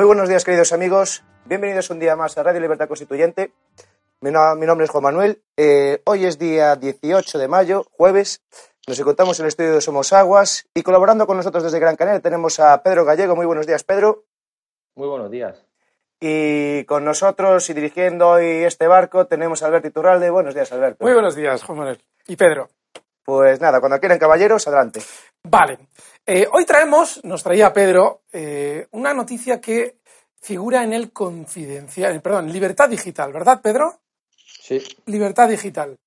Muy buenos días, queridos amigos. Bienvenidos un día más a Radio Libertad Constituyente. Mi, no- mi nombre es Juan Manuel. Eh, hoy es día 18 de mayo, jueves. Nos encontramos en el estudio de Somos Aguas y colaborando con nosotros desde Gran Canaria tenemos a Pedro Gallego. Muy buenos días, Pedro. Muy buenos días. Y con nosotros y dirigiendo hoy este barco tenemos a Alberto Iturralde. Buenos días, Alberto. Muy buenos días, Juan Manuel. Y Pedro. Pues nada, cuando quieran caballeros, adelante. Vale. Eh, hoy traemos, nos traía Pedro, eh, una noticia que figura en el confidencial, eh, perdón, Libertad Digital, ¿verdad, Pedro? Sí, Libertad Digital.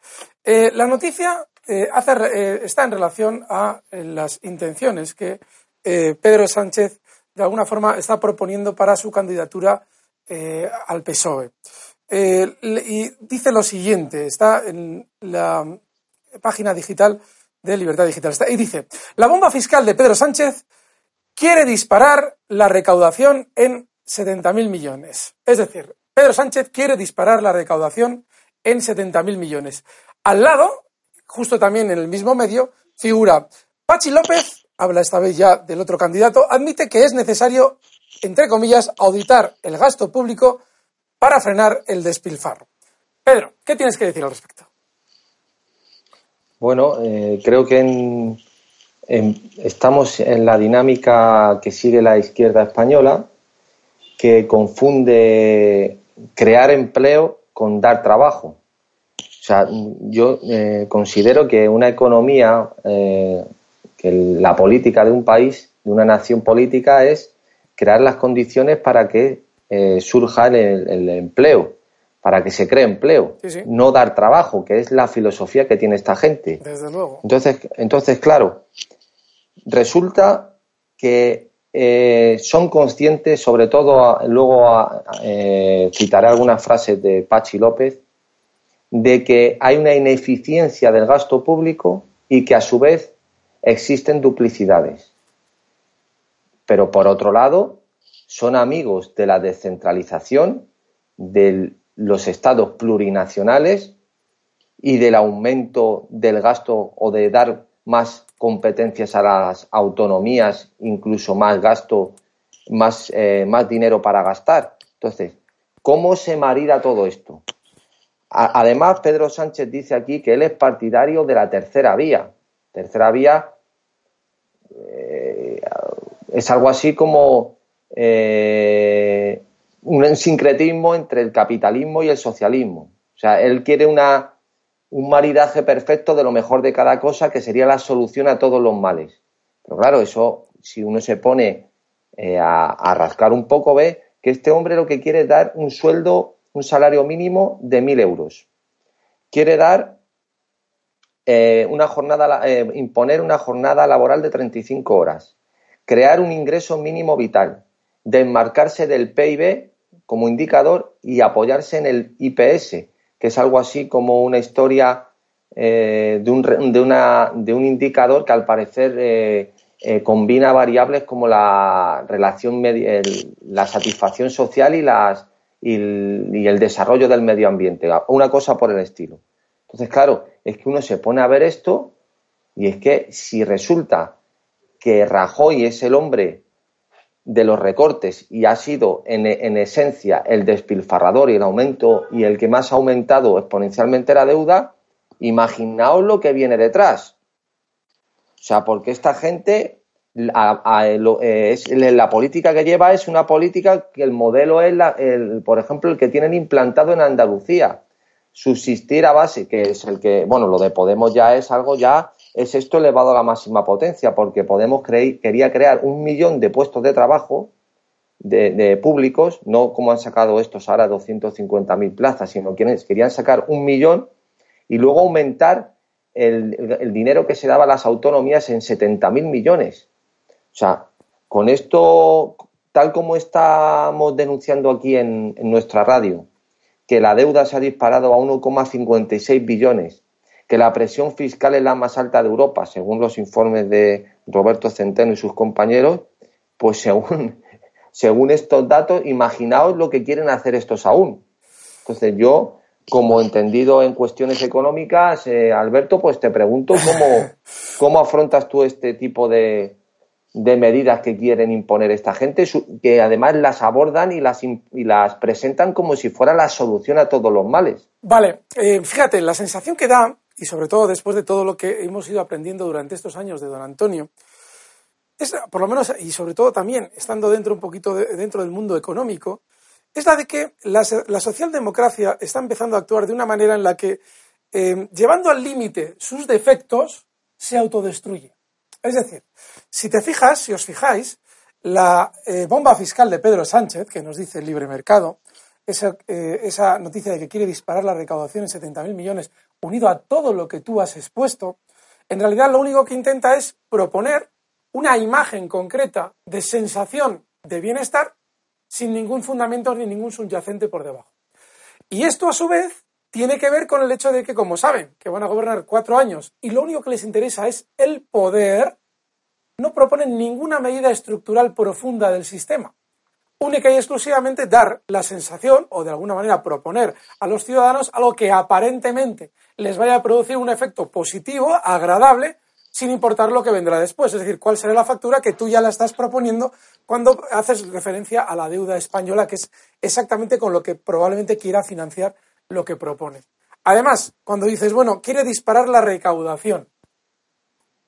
Eh, la noticia hace está en relación a las intenciones que Pedro Sánchez de alguna forma está proponiendo para su candidatura al PSOE. Y dice lo siguiente, está en la página digital de Libertad Digital. Y dice, la bomba fiscal de Pedro Sánchez quiere disparar la recaudación en 70.000 millones. Es decir, Pedro Sánchez quiere disparar la recaudación en 70.000 millones. Al lado, justo también en el mismo medio, figura Pachi López, habla esta vez ya del otro candidato, admite que es necesario, entre comillas, auditar el gasto público para frenar el despilfarro. Pedro, ¿qué tienes que decir al respecto? Bueno, eh, creo que en- estamos en la dinámica que sigue la izquierda española, que confunde crear empleo con dar trabajo. O sea, yo eh, considero que una economía, eh, que la política de un país, de una nación política, es crear las condiciones para que eh, surja el empleo, para que se cree empleo, Sí, sí. no dar trabajo, que es la filosofía que tiene esta gente. Desde luego. Entonces, entonces claro, resulta que eh, son conscientes, sobre todo, a- luego a- eh, citaré algunas frases de Pachi López, de que hay una ineficiencia del gasto público y que a su vez existen duplicidades. Pero por otro lado, son amigos de la descentralización, de los estados plurinacionales y del aumento del gasto o de dar más competencias a las autonomías, incluso más gasto, más, eh, más dinero para gastar. Entonces, ¿cómo se marida todo esto? Además, Pedro Sánchez dice aquí que él es partidario de la tercera vía. Tercera vía eh, es algo así como eh, un sincretismo entre el capitalismo y el socialismo. O sea, él quiere una, un maridaje perfecto de lo mejor de cada cosa que sería la solución a todos los males. Pero claro, eso, si uno se pone eh, a, rascar un poco, ve que este hombre lo que quiere es dar un sueldo, un salario mínimo de mil euros. Quiere dar eh, una jornada, eh, imponer una jornada laboral de 35 horas, crear un ingreso mínimo vital, desmarcarse del PIB como indicador y apoyarse en el IPS, que es algo así como una historia eh, de, un, de, una, de un indicador que al parecer eh, eh, combina variables como la relación, el- la satisfacción social y las, y el, desarrollo del medio ambiente, una cosa por el estilo. Entonces, claro, es que uno se pone a ver esto y es que si resulta que Rajoy es el hombre de los recortes y ha sido en, en, esencia el despilfarrador y el aumento y el que más ha aumentado exponencialmente la deuda, imaginaos lo que viene detrás. O sea, porque esta gente eh, es, la política que lleva es una política que el modelo es, el, por ejemplo, el que tienen implantado en Andalucía. Subsistir a base, que es el que, bueno, lo de Podemos ya es algo ya, es esto elevado a la máxima potencia, porque Podemos quería crear un millón de puestos de trabajo de, públicos, no como han sacado estos ahora 250.000 plazas, sino que querían sacar un millón y luego aumentar el, el dinero que se daba a las autonomías en 70.000 millones. O sea, con esto, tal como estamos denunciando aquí en, nuestra radio, que la deuda se ha disparado a 1,56 billones, que la presión fiscal es la más alta de Europa, según los informes de Roberto Centeno y sus compañeros, pues según, según estos datos, imaginaos lo que quieren hacer estos aún. Entonces yo, como entendido en cuestiones económicas, eh, Alberto, pues te pregunto cómo, cómo afrontas tú este tipo de, de medidas que quieren imponer esta gente, que además las abordan y las, y las presentan como si fuera la solución a todos los males. Vale, eh, fíjate, la sensación que da, y sobre todo después de todo lo que hemos ido aprendiendo durante estos años de don Antonio, es, por lo menos, y sobre todo también estando dentro un poquito dentro del mundo económico, es la de que la, socialdemocracia está empezando a actuar de una manera en la que, eh, llevando al límite sus defectos, se autodestruye. Es decir, si te fijas, si os fijáis, la eh, bomba fiscal de Pedro Sánchez, que nos dice el libre mercado, esa, eh, esa noticia de que quiere disparar la recaudación en 70.000 millones, unido a todo lo que tú has expuesto, en realidad lo único que intenta es proponer una imagen concreta de sensación de bienestar sin ningún fundamento ni ningún subyacente por debajo. Y esto, a su vez, tiene que ver con el hecho de que, como saben, que van a gobernar cuatro años y lo único que les interesa es el poder, no proponen ninguna medida estructural profunda del sistema. Única y exclusivamente dar la sensación, o de alguna manera proponer a los ciudadanos algo que aparentemente les vaya a producir un efecto positivo, agradable, sin importar lo que vendrá después. Es decir, cuál será la factura que tú ya la estás proponiendo cuando haces referencia a la deuda española, que es exactamente con lo que probablemente quiera financiar lo que propone. Además, cuando dices, bueno, quiere disparar la recaudación,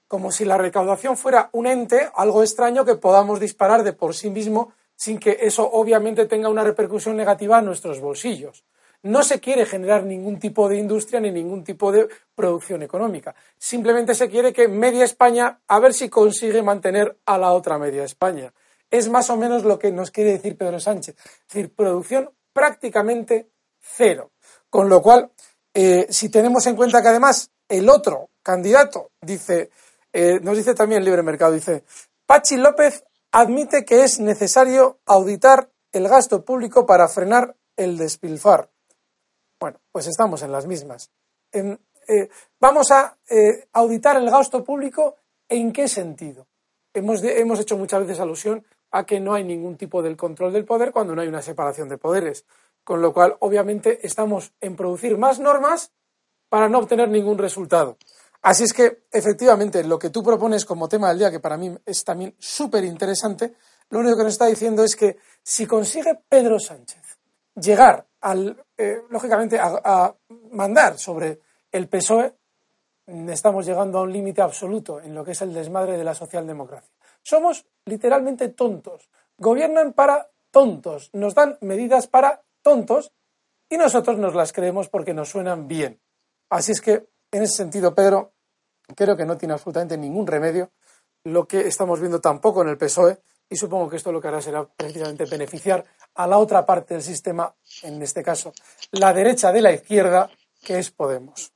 como si la recaudación fuera un ente, algo extraño que podamos disparar de por sí mismo sin que eso obviamente tenga una repercusión negativa en nuestros bolsillos. No se quiere generar ningún tipo de industria ni ningún tipo de producción económica. Simplemente se quiere que media España a ver si consigue mantener a la otra media España. Es más o menos lo que nos quiere decir Pedro Sánchez. Es decir, producción prácticamente cero. Con lo cual, eh, si tenemos en cuenta que además el otro candidato dice, eh, nos dice también el libre mercado, dice, Pachi López admite que es necesario auditar el gasto público para frenar el despilfar. Bueno, pues estamos en las mismas. Eh, vamos a auditar el gasto público en qué sentido. Hemos, hemos hecho muchas veces alusión a que no hay ningún tipo de control del poder cuando no hay una separación de poderes con lo cual obviamente estamos en producir más normas para no obtener ningún resultado. Así es que, efectivamente, lo que tú propones como tema del día, que para mí es también súper interesante, lo único que nos está diciendo es que si consigue Pedro Sánchez llegar al, eh, lógicamente, a, mandar sobre el PSOE, estamos llegando a un límite absoluto en lo que es el desmadre de la socialdemocracia. Somos literalmente tontos. Gobiernan para tontos. Nos dan medidas para tontos y nosotros nos las creemos porque nos suenan bien. Así es que, en ese sentido, Pedro, creo que no tiene absolutamente ningún remedio lo que estamos viendo tampoco en el PSOE y supongo que esto lo que hará será precisamente beneficiar a la otra parte del sistema, en este caso, la derecha de la izquierda, que es Podemos.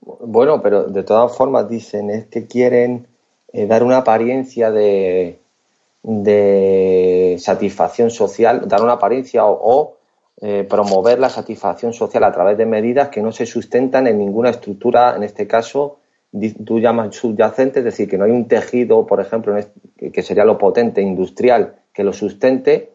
Bueno, pero de todas formas dicen es que quieren eh, dar una apariencia de, satisfacción social, dar una apariencia o, eh, promover la satisfacción social a través de medidas que no se sustentan en ninguna estructura, en este caso, tú llamas subyacente, es decir, que no hay un tejido, por ejemplo, que sería lo potente, industrial, que lo sustente,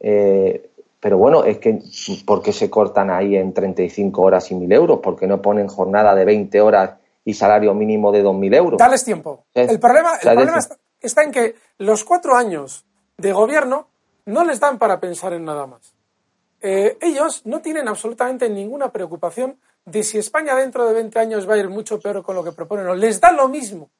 eh, Pero bueno, es que ¿por qué se cortan ahí en 35 horas y 1.000 euros? ¿Por qué no ponen jornada de 20 horas y salario mínimo de 2.000 euros? Dales tiempo. el problema, el problema está en que los cuatro años de gobierno no les dan para pensar en nada más. Eh, ellos no tienen absolutamente ninguna preocupación de si España dentro de 20 años va a ir mucho peor con lo que proponen. No, les da lo mismo.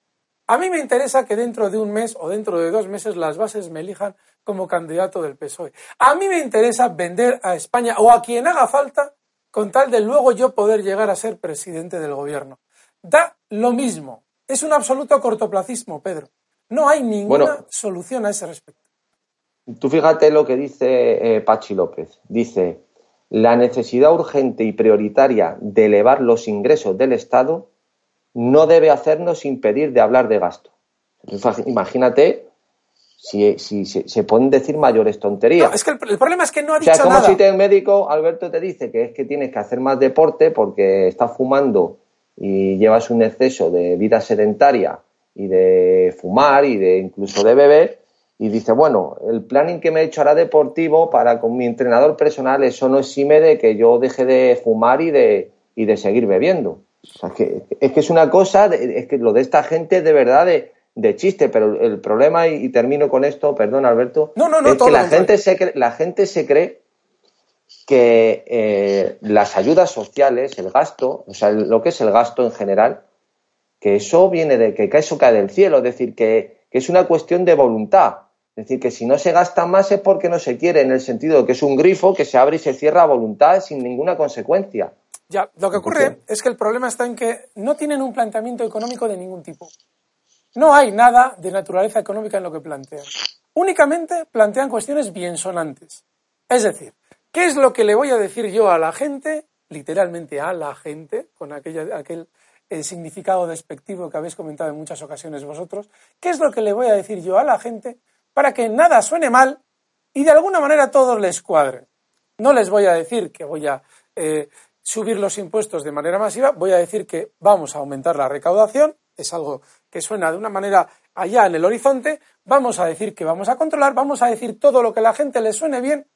A mí me interesa que dentro de un mes o dentro de dos meses las bases me elijan como candidato del PSOE. A mí me interesa vender a España o a quien haga falta con tal de luego yo poder llegar a ser presidente del gobierno. Da lo mismo. Es un absoluto cortoplacismo, Pedro. No hay ninguna solución a ese respecto. Tú fíjate lo que dice eh, Pachi López. Dice, la necesidad urgente y prioritaria de elevar los ingresos del Estado no debe hacernos impedir de hablar de gasto. Imagínate si, se pueden decir mayores tonterías. es que el, problema es que no ha dicho nada. O sea, como si te, el médico, Alberto, te dice que es que tienes que hacer más deporte porque estás fumando y llevas un exceso de vida sedentaria y de fumar y de incluso de beber y dice, bueno, el planning que me he hecho ahora deportivo para con mi entrenador personal, eso no exime de que yo deje de fumar y de, y de seguir bebiendo. O sea, es, que, es que es una cosa, es que lo de esta gente de verdad de, de chiste, pero el problema, y, termino con esto, perdón Alberto, no, no, no, es que la gente, se, la gente se cree que eh, las ayudas sociales, el gasto, o sea, lo que es el gasto en general, que eso viene de que eso cae del cielo, es decir, que, que es una cuestión de voluntad. Es decir, que si no se gasta más es porque no se quiere, en el sentido de que es un grifo que se abre y se cierra a voluntad sin ninguna consecuencia. Ya, lo que ocurre es que el problema está en que no tienen un planteamiento económico de ningún tipo. No hay nada de naturaleza económica en lo que plantean. Únicamente plantean cuestiones bien sonantes. Es decir, ¿qué es lo que le voy a decir yo a la gente, literalmente a la gente, con aquel eh, significado despectivo que habéis comentado en muchas ocasiones vosotros? ¿Qué es lo que le voy a decir yo a la gente para que nada suene mal y de alguna manera todo les cuadre. No les voy a decir que voy a eh, subir los impuestos de manera masiva, voy a decir que vamos a aumentar la recaudación, es algo que suena de una manera allá en el horizonte, vamos a decir que vamos a controlar, vamos a decir todo lo que a la gente le suene bien,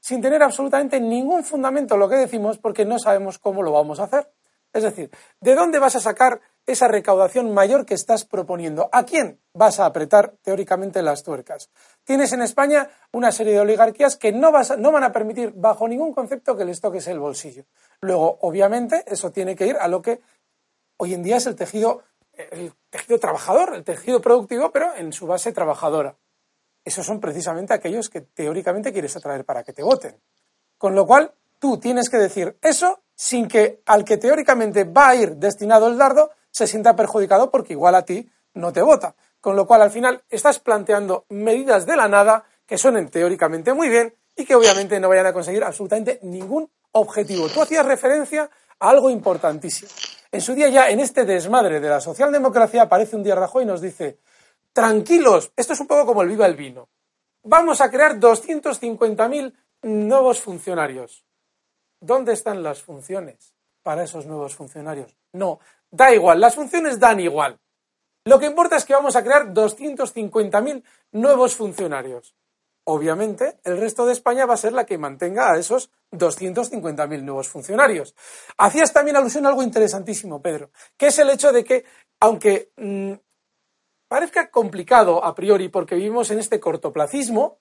sin tener absolutamente ningún fundamento lo que decimos porque no sabemos cómo lo vamos a hacer. Es decir, ¿de dónde vas a sacar esa recaudación mayor que estás proponiendo? ¿A quién vas a apretar teóricamente las tuercas? Tienes en España una serie de oligarquías que no, no van a permitir bajo ningún concepto que les toques el bolsillo. Luego, obviamente, eso tiene que ir a lo que hoy en día es el tejido, el tejido trabajador, el tejido productivo, pero en su base trabajadora. Esos son precisamente aquellos que teóricamente quieres atraer para que te voten. Con lo cual, tú tienes que decir eso sin que al que teóricamente va a ir destinado el dardo se sienta perjudicado porque igual a ti no te vota. Con lo cual, al final, estás planteando medidas de la nada que suenen teóricamente muy bien y que obviamente no vayan a conseguir absolutamente ningún objetivo. Tú hacías referencia a algo importantísimo. En su día ya, en este desmadre de la socialdemocracia, aparece un día Rajoy y nos dice, tranquilos, esto es un poco como el viva el vino. Vamos a crear 250.000 nuevos funcionarios. ¿Dónde están las funciones para esos nuevos funcionarios? No, da igual, las funciones dan igual. Lo que importa es que vamos a crear 250.000 nuevos funcionarios. Obviamente, el resto de España va a ser la que mantenga a esos 250.000 nuevos funcionarios. Hacías también alusión a algo interesantísimo, Pedro, que es el hecho de que, aunque mm, parezca complicado a priori porque vivimos en este cortoplacismo,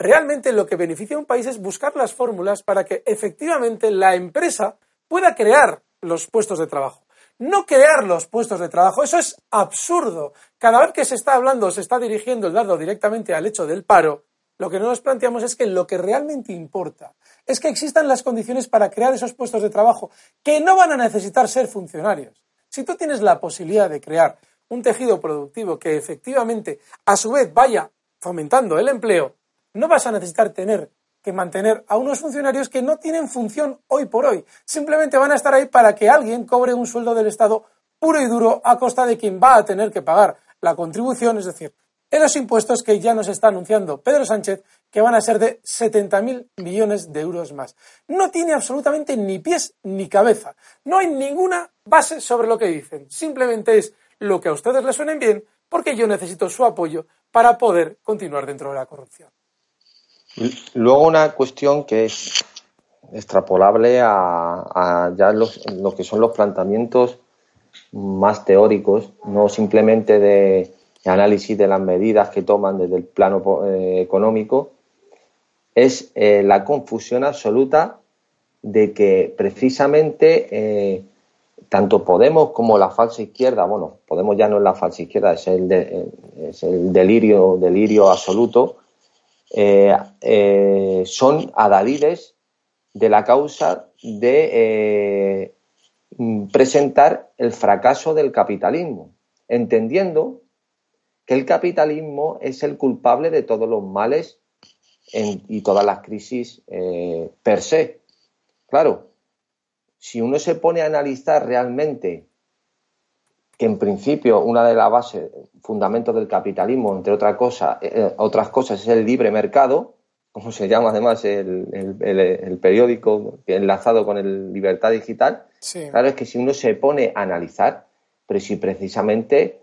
Realmente lo que beneficia a un país es buscar las fórmulas para que efectivamente la empresa pueda crear los puestos de trabajo. No crear los puestos de trabajo, eso es absurdo. Cada vez que se está hablando, se está dirigiendo el dardo directamente al hecho del paro, lo que no nos planteamos es que lo que realmente importa es que existan las condiciones para crear esos puestos de trabajo que no van a necesitar ser funcionarios. Si tú tienes la posibilidad de crear un tejido productivo que efectivamente a su vez vaya fomentando el empleo, no vas a necesitar tener que mantener a unos funcionarios que no tienen función hoy por hoy. Simplemente van a estar ahí para que alguien cobre un sueldo del Estado puro y duro a costa de quien va a tener que pagar la contribución, es decir, en los impuestos que ya nos está anunciando Pedro Sánchez, que van a ser de 70.000 millones de euros más. No tiene absolutamente ni pies ni cabeza. No hay ninguna base sobre lo que dicen. Simplemente es lo que a ustedes les suenen bien, porque yo necesito su apoyo para poder continuar dentro de la corrupción. Luego una cuestión que es extrapolable a, ya lo que son los planteamientos más teóricos, no simplemente de análisis de las medidas que toman desde el plano eh, económico, es eh, la confusión absoluta de que precisamente eh, tanto Podemos como la falsa izquierda, bueno, Podemos ya no es la falsa izquierda, es el, es el delirio, delirio absoluto, son adalides de la causa de Mm, presentar el fracaso del capitalismo, entendiendo que el capitalismo es el culpable de todos los males y todas las crisis eh, per se. Claro, si uno se pone a analizar realmente que en principio una de las bases, fundamentos del capitalismo, entre otra cosa, eh, otras cosas, es el libre mercado, como se llama además el, el, periódico enlazado con el Libertad Digital, claro es que si uno se pone a analizar, pero si precisamente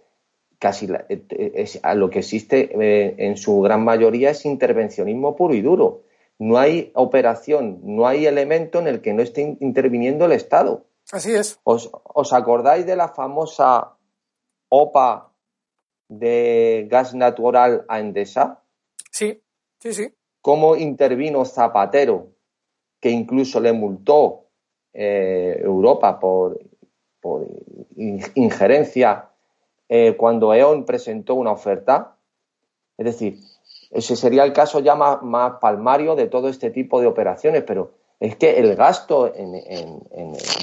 casi eh, lo que existe eh, en su gran mayoría es intervencionismo puro y duro. No hay operación, no hay elemento en el que no esté interviniendo el Estado. Así es. ¿Os, os acordáis de la famosa OPA de gas natural a Endesa? Sí, sí, sí cómo intervino Zapatero, que incluso le multó eh, Europa por, injerencia eh, cuando E.ON presentó una oferta. Es decir, ese sería el caso ya más, palmario de todo este tipo de operaciones, pero es que el gasto,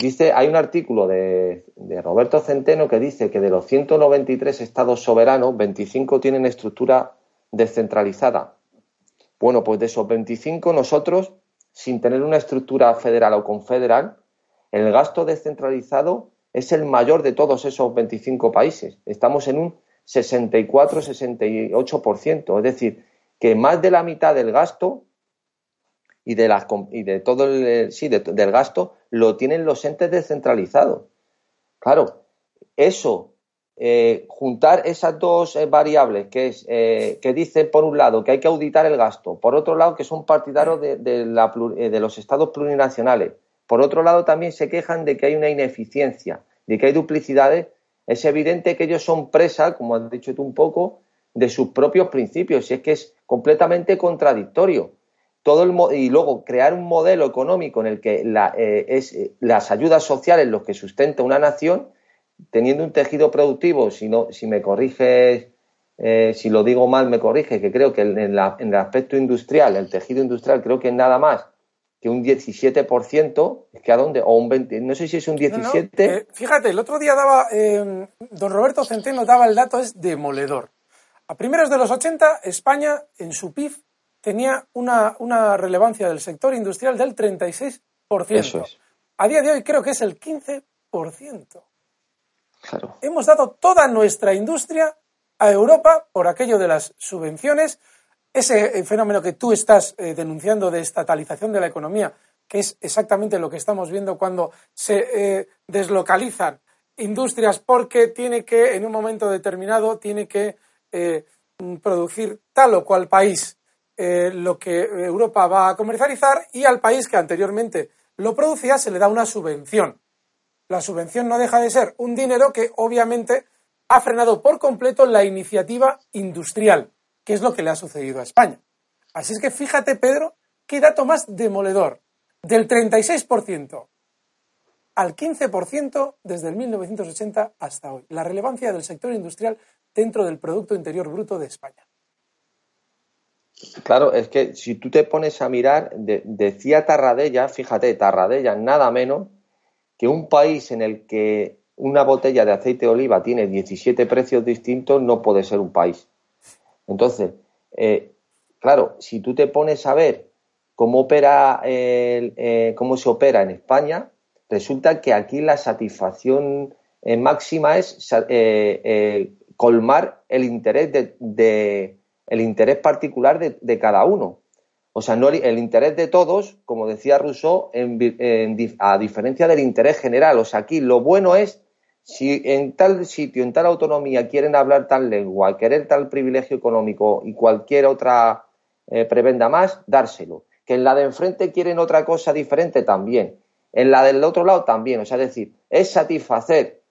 dice, hay un artículo de, de, Roberto Centeno que dice que de los 193 estados soberanos, 25 tienen estructura descentralizada. Bueno, pues de esos 25 nosotros, sin tener una estructura federal o confederal, el gasto descentralizado es el mayor de todos esos 25 países. Estamos en un 64-68%, es decir, que más de la mitad del gasto y de, las, y de todo el, sí, del gasto lo tienen los entes descentralizados. Claro, eso eh, juntar esas dos eh, variables, que es eh, que dice por un lado que hay que auditar el gasto, por otro lado que son partidarios de, de, los estados plurinacionales, por otro lado también se quejan de que hay una ineficiencia, de que hay duplicidades, es evidente que ellos son presa, como has dicho tú un poco, de sus propios principios, y es que es completamente contradictorio. Todo el, y luego crear un modelo económico en el que la, es, las ayudas sociales los que sustenta una nación teniendo un tejido productivo, si, no, si me corriges, eh, si lo digo mal, me corrige, que creo que en, el aspecto industrial, el tejido industrial, creo que es nada más que un 17%, es que a dónde, o un 20, no sé si es un 17%. Eh, fíjate, el otro día daba, eh, don Roberto Centeno daba el dato, es demoledor. A primeros de los 80, España en su PIB tenía una, una relevancia del sector industrial del 36%. Eso es. A día de hoy creo que es el 15%. Hemos dado toda nuestra industria a Europa por aquello de las subvenciones, ese eh, fenómeno que tú estás eh, denunciando de estatalización de la economía, que es exactamente lo que estamos viendo cuando se eh, deslocalizan industrias porque tiene que, en un momento determinado, tiene que producir tal o cual país lo que Europa va a comercializar y al país que anteriormente lo producía se le da una subvención. La subvención no deja de ser un dinero que obviamente ha frenado por completo la iniciativa industrial, que es lo que le ha sucedido a España. Así es que fíjate, Pedro, qué dato más demoledor. Del 36% al 15% desde el 1980 hasta hoy. La relevancia del sector industrial dentro del Producto Interior Bruto de España. Claro, es que si tú te pones a mirar, decía Tarradella, fíjate, Tarradella, nada menos que un país en el que una botella de aceite de oliva tiene 17 precios distintos no puede ser un país. Entonces, eh, claro, si tú te pones a ver cómo opera eh, cómo se opera en España, resulta que aquí la satisfacción eh, máxima es colmar el interés de, el interés particular de cada uno. O sea, no el interés de todos, como decía Rousseau, a diferencia del interés general. O sea, aquí lo bueno es si en tal sitio, en tal autonomía quieren hablar tal lengua, querer tal privilegio económico y cualquier otra eh, prebenda más, dárselo. Que en la de enfrente quieren otra cosa diferente también. En la del otro lado también. O sea, es decir, es satisfacer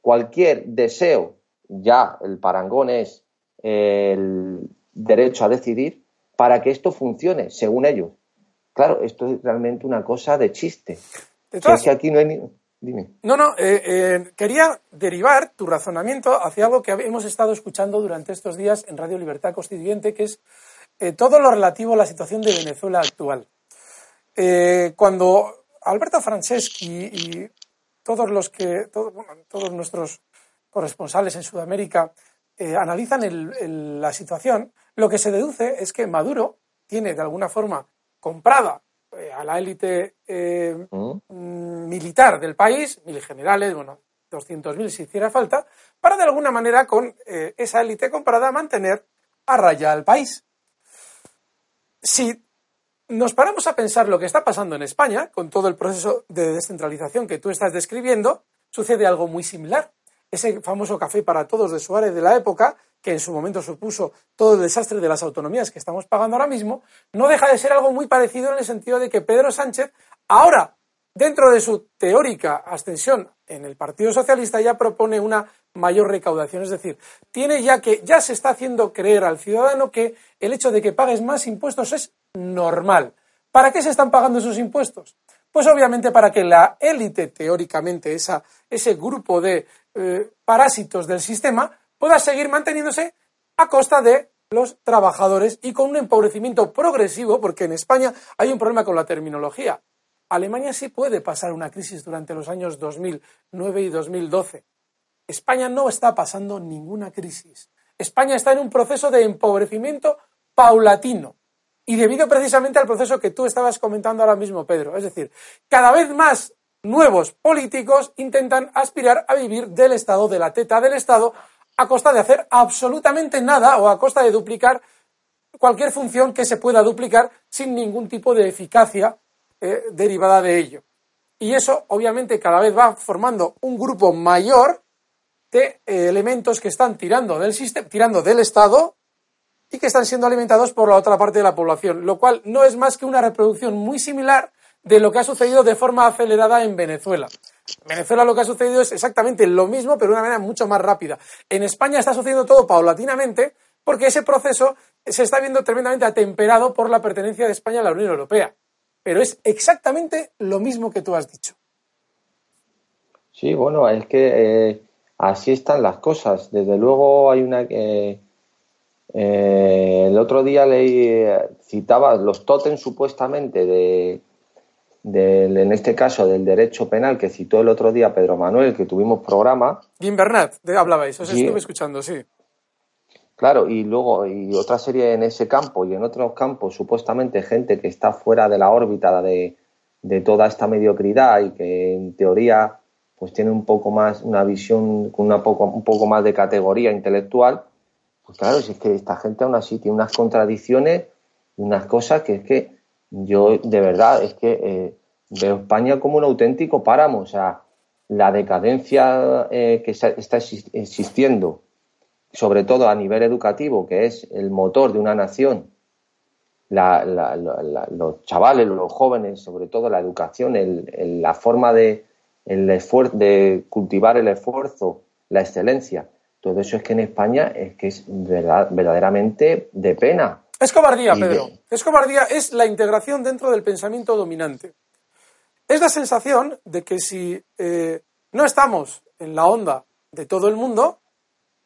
cualquier deseo, ya el parangón es el derecho a decidir, para que esto funcione, según ellos. Claro, esto es realmente una cosa de chiste. De aquí no hay ni... Dime. No, no, eh, eh, quería derivar tu razonamiento hacia algo que hemos estado escuchando durante estos días en Radio Libertad Constituyente, que es eh, todo lo relativo a la situación de Venezuela actual. cuando Alberto Franceschi y todos los que, todos nuestros corresponsales en Sudamérica analizan la situación, lo que se deduce es que Maduro tiene de alguna forma comprada eh, a la élite eh, mm, militar del país, mil generales, bueno, 200.000 si hiciera falta, para de alguna manera con eh, esa élite comprada mantener a raya al país. Si nos paramos a pensar lo que está pasando en España, con todo el proceso de descentralización que tú estás describiendo, sucede algo muy similar. Ese famoso café para todos de Suárez de la época que en su momento supuso todo el desastre de las autonomías que estamos pagando ahora mismo, no deja de ser algo muy parecido en el sentido de que Pedro Sánchez, ahora, dentro de su teórica ascensión en el Partido Socialista, ya propone una mayor recaudación. Es decir, tiene ya que, ya se está haciendo creer al ciudadano que el hecho de que pagues más impuestos es normal. ¿Para qué se están pagando esos impuestos? Pues obviamente para que la élite, teóricamente, esa, ese grupo de eh, parásitos del sistema, pueda seguir manteniéndose a costa de los trabajadores y con un empobrecimiento progresivo, porque en España hay un problema con la terminología. Alemania sí puede pasar una crisis durante los años 2009 y 2012. España no está pasando ninguna crisis. España está en un proceso de empobrecimiento paulatino y debido precisamente al proceso que tú estabas comentando ahora mismo, Pedro. Es decir, cada vez más nuevos políticos intentan aspirar a vivir del Estado, de la teta del Estado, a costa de hacer absolutamente nada o a costa de duplicar cualquier función que se pueda duplicar sin ningún tipo de eficacia eh, derivada de ello. Y eso, obviamente, cada vez va formando un grupo mayor de eh, elementos que están tirando del sistema, tirando del Estado y que están siendo alimentados por la otra parte de la población, lo cual no es más que una reproducción muy similar de lo que ha sucedido de forma acelerada en Venezuela. En Venezuela lo que ha sucedido es exactamente lo mismo, pero de una manera mucho más rápida. En España está sucediendo todo paulatinamente porque ese proceso se está viendo tremendamente atemperado por la pertenencia de España a la Unión Europea. Pero es exactamente lo mismo que tú has dicho. Sí, bueno, es que eh, así están las cosas. Desde luego hay una... Eh, eh, el otro día leí, citaba los tótems supuestamente de, en este caso del derecho penal que citó el otro día Pedro Manuel, que tuvimos programa. Gimbernat, de hablabais, os estuve escuchando, sí. Claro, y luego, y otra serie en ese campo y en otros campos, supuestamente gente que está fuera de la órbita de, de toda esta mediocridad y que en teoría pues tiene un poco más, una visión con una poco, un poco más de categoría intelectual, pues claro, si es que esta gente aún así tiene unas contradicciones y unas cosas que es que yo de verdad es que eh, veo España como un auténtico páramo. O sea, la decadencia eh, que está existiendo, sobre todo a nivel educativo, que es el motor de una nación, los chavales, los jóvenes, sobre todo la educación, la forma de, el de cultivar el esfuerzo, la excelencia. Todo eso es que en España es que es verdad, verdaderamente de pena. Es cobardía, Pedro. Es cobardía, es la integración dentro del pensamiento dominante. Es la sensación de que si eh, no estamos en la onda de todo el mundo,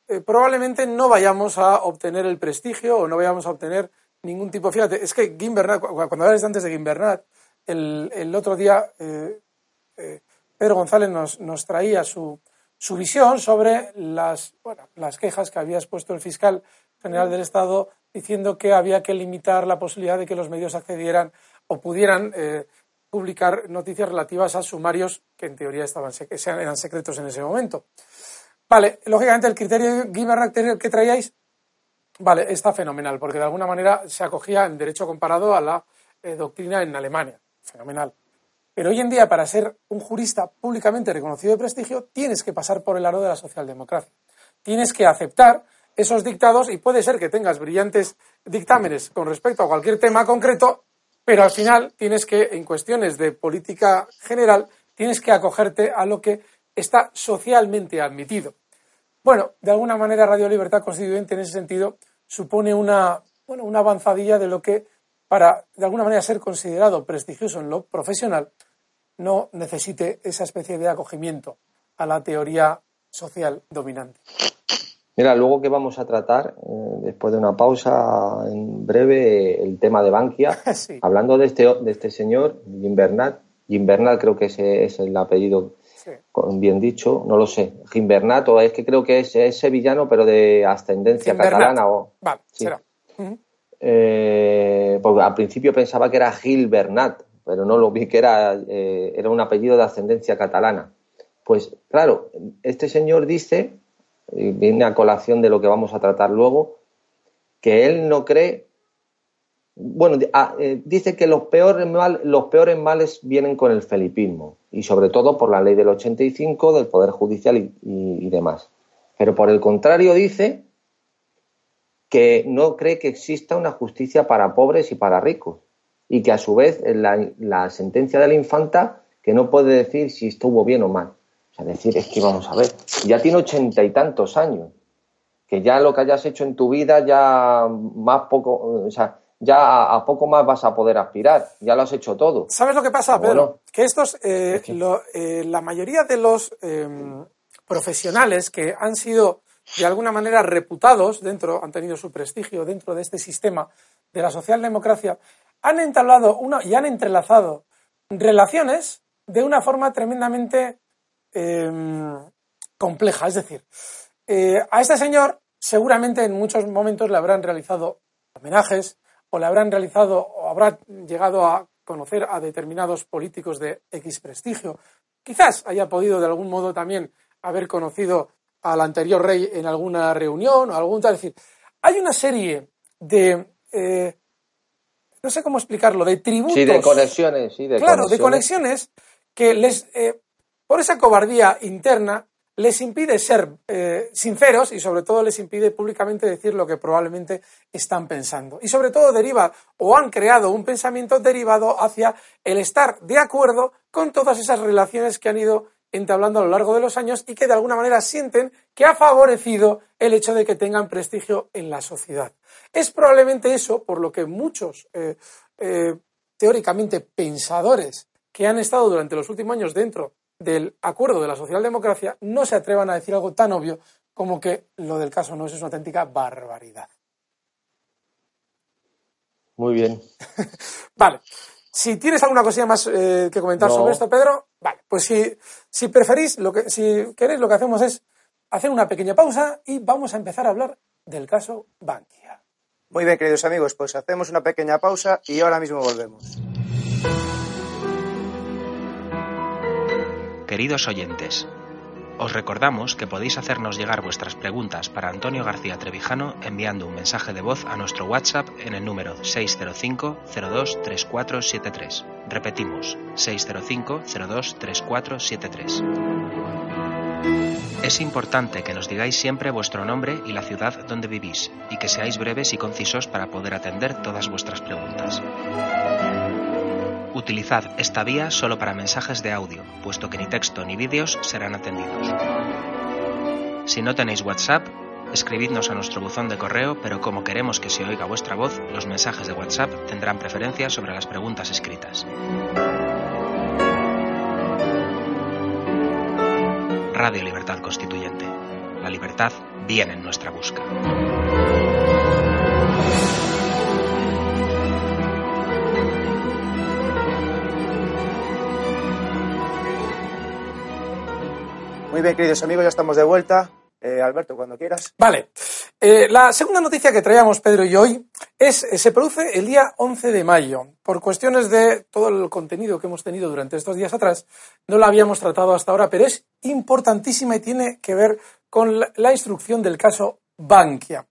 eh, probablemente no vayamos a obtener el prestigio o no vayamos a obtener ningún tipo. Fíjate, es que Gimbernat, cuando hablabas antes de Gimbernat, el, el otro día eh, Pedro González nos, nos traía su, su, visión sobre las, bueno, las quejas que había expuesto el fiscal general del Estado diciendo que había que limitar la posibilidad de que los medios accedieran o pudieran eh, publicar noticias relativas a sumarios que en teoría estaban, eran secretos en ese momento. Vale, lógicamente el criterio Givernack que traíais, vale, está fenomenal, porque de alguna manera se acogía en derecho comparado a la eh, doctrina en Alemania. Fenomenal. Pero hoy en día, para ser un jurista públicamente reconocido de prestigio, tienes que pasar por el aro de la socialdemocracia. Tienes que aceptar esos dictados y puede ser que tengas brillantes dictámenes con respecto a cualquier tema concreto, pero al final tienes que, en cuestiones de política general, tienes que acogerte a lo que está socialmente admitido. Bueno, de alguna manera Radio Libertad Constituyente en ese sentido supone una, bueno, una avanzadilla de lo que, para de alguna manera ser considerado prestigioso en lo profesional, no necesite esa especie de acogimiento a la teoría social dominante. Mira, luego que vamos a tratar, eh, después de una pausa en breve, el tema de Bankia, hablando de este, de este señor, Jim Bernat, Jim Bernat creo que ese es el apellido bien dicho, no lo sé, Jim Bernat, o es que creo que es, sevillano, pero de ascendencia catalana. O, vale, será. Eh, pues al principio pensaba que era Gil Bernat, pero no lo vi que era, eh, era un apellido de ascendencia catalana. Pues claro, este señor dice viene a colación de lo que vamos a tratar luego, que él no cree, bueno, ah, eh, dice que los peores, los peores males vienen con el felipismo y sobre todo por la ley del 85 del Poder Judicial y, demás. Pero por el contrario dice que no cree que exista una justicia para pobres y para ricos y que a su vez la, la sentencia de la infanta que no puede decir si estuvo bien o mal. Sea, decir, es que vamos a ver, ya tiene ochenta y tantos años, que ya lo que hayas hecho en tu vida ya más poco, o sea, ya a, poco más vas a poder aspirar, ya lo has hecho todo. ¿Sabes lo que pasa, Pedro? que estos, eh, eh, la mayoría de los em, profesionales que han sido de alguna manera reputados dentro, han tenido su prestigio dentro de este sistema de la socialdemocracia, han entablado una, y han entrelazado relaciones de una forma tremendamente Em, compleja. Es decir, eh, a este señor seguramente en muchos momentos le habrán realizado homenajes o le habrán realizado o habrá llegado a conocer a determinados políticos de X prestigio. Quizás haya podido de algún modo también haber conocido al anterior rey en alguna reunión o algún tal. Es decir, hay una serie de eh, no sé cómo explicarlo, de tributos. Sí, de conexiones, sí, de Claro, de conexiones que les eh, por esa cobardía interna les impide ser eh, sinceros y sobre todo les impide públicamente decir lo que probablemente están pensando. Y sobre todo deriva o han creado un pensamiento derivado hacia el estar de acuerdo con todas esas relaciones que han ido entablando a lo largo de los años y que de alguna manera sienten que ha favorecido el hecho de que tengan prestigio en la sociedad. Es probablemente eso por lo que muchos eh, eh, teóricamente pensadores que han estado durante los últimos años dentro del acuerdo de la socialdemocracia no se atrevan a decir algo tan obvio como que lo del caso no es una auténtica barbaridad. Muy bien. vale. Si tienes alguna cosilla más eh, que comentar sobre esto, Pedro, vale. Pues si, si preferís, lo que, si queréis, lo que hacemos es hacer una pequeña pausa y vamos a empezar a hablar del caso Bankia. Muy bien, queridos amigos, pues hacemos una pequeña pausa y ahora mismo volvemos. Queridos oyentes, os recordamos que podéis hacernos llegar vuestras preguntas para Antonio García Trevijano enviando un mensaje de voz a nuestro WhatsApp en el número 605-023473. Repetimos, 605-023473. Es importante que nos digáis siempre vuestro nombre y la ciudad donde vivís y que seáis breves y concisos para poder atender todas vuestras preguntas. Utilizad esta vía solo para mensajes de audio, puesto que ni texto ni vídeos serán atendidos. Si no tenéis WhatsApp, escribidnos a nuestro buzón de correo, pero como queremos que se oiga vuestra voz, los mensajes de WhatsApp tendrán preferencia sobre las preguntas escritas. Radio Libertad Constituyente. La libertad viene en nuestra busca. Muy bien, queridos amigos, ya estamos de vuelta. Eh, Alberto, cuando quieras. Vale. Eh, la segunda noticia que traíamos Pedro y hoy es, eh, se produce el día 11 de mayo. Por cuestiones de todo el contenido que hemos tenido durante estos días atrás, no la habíamos tratado hasta ahora, pero es importantísima y tiene que ver con la, instrucción del caso Bankia.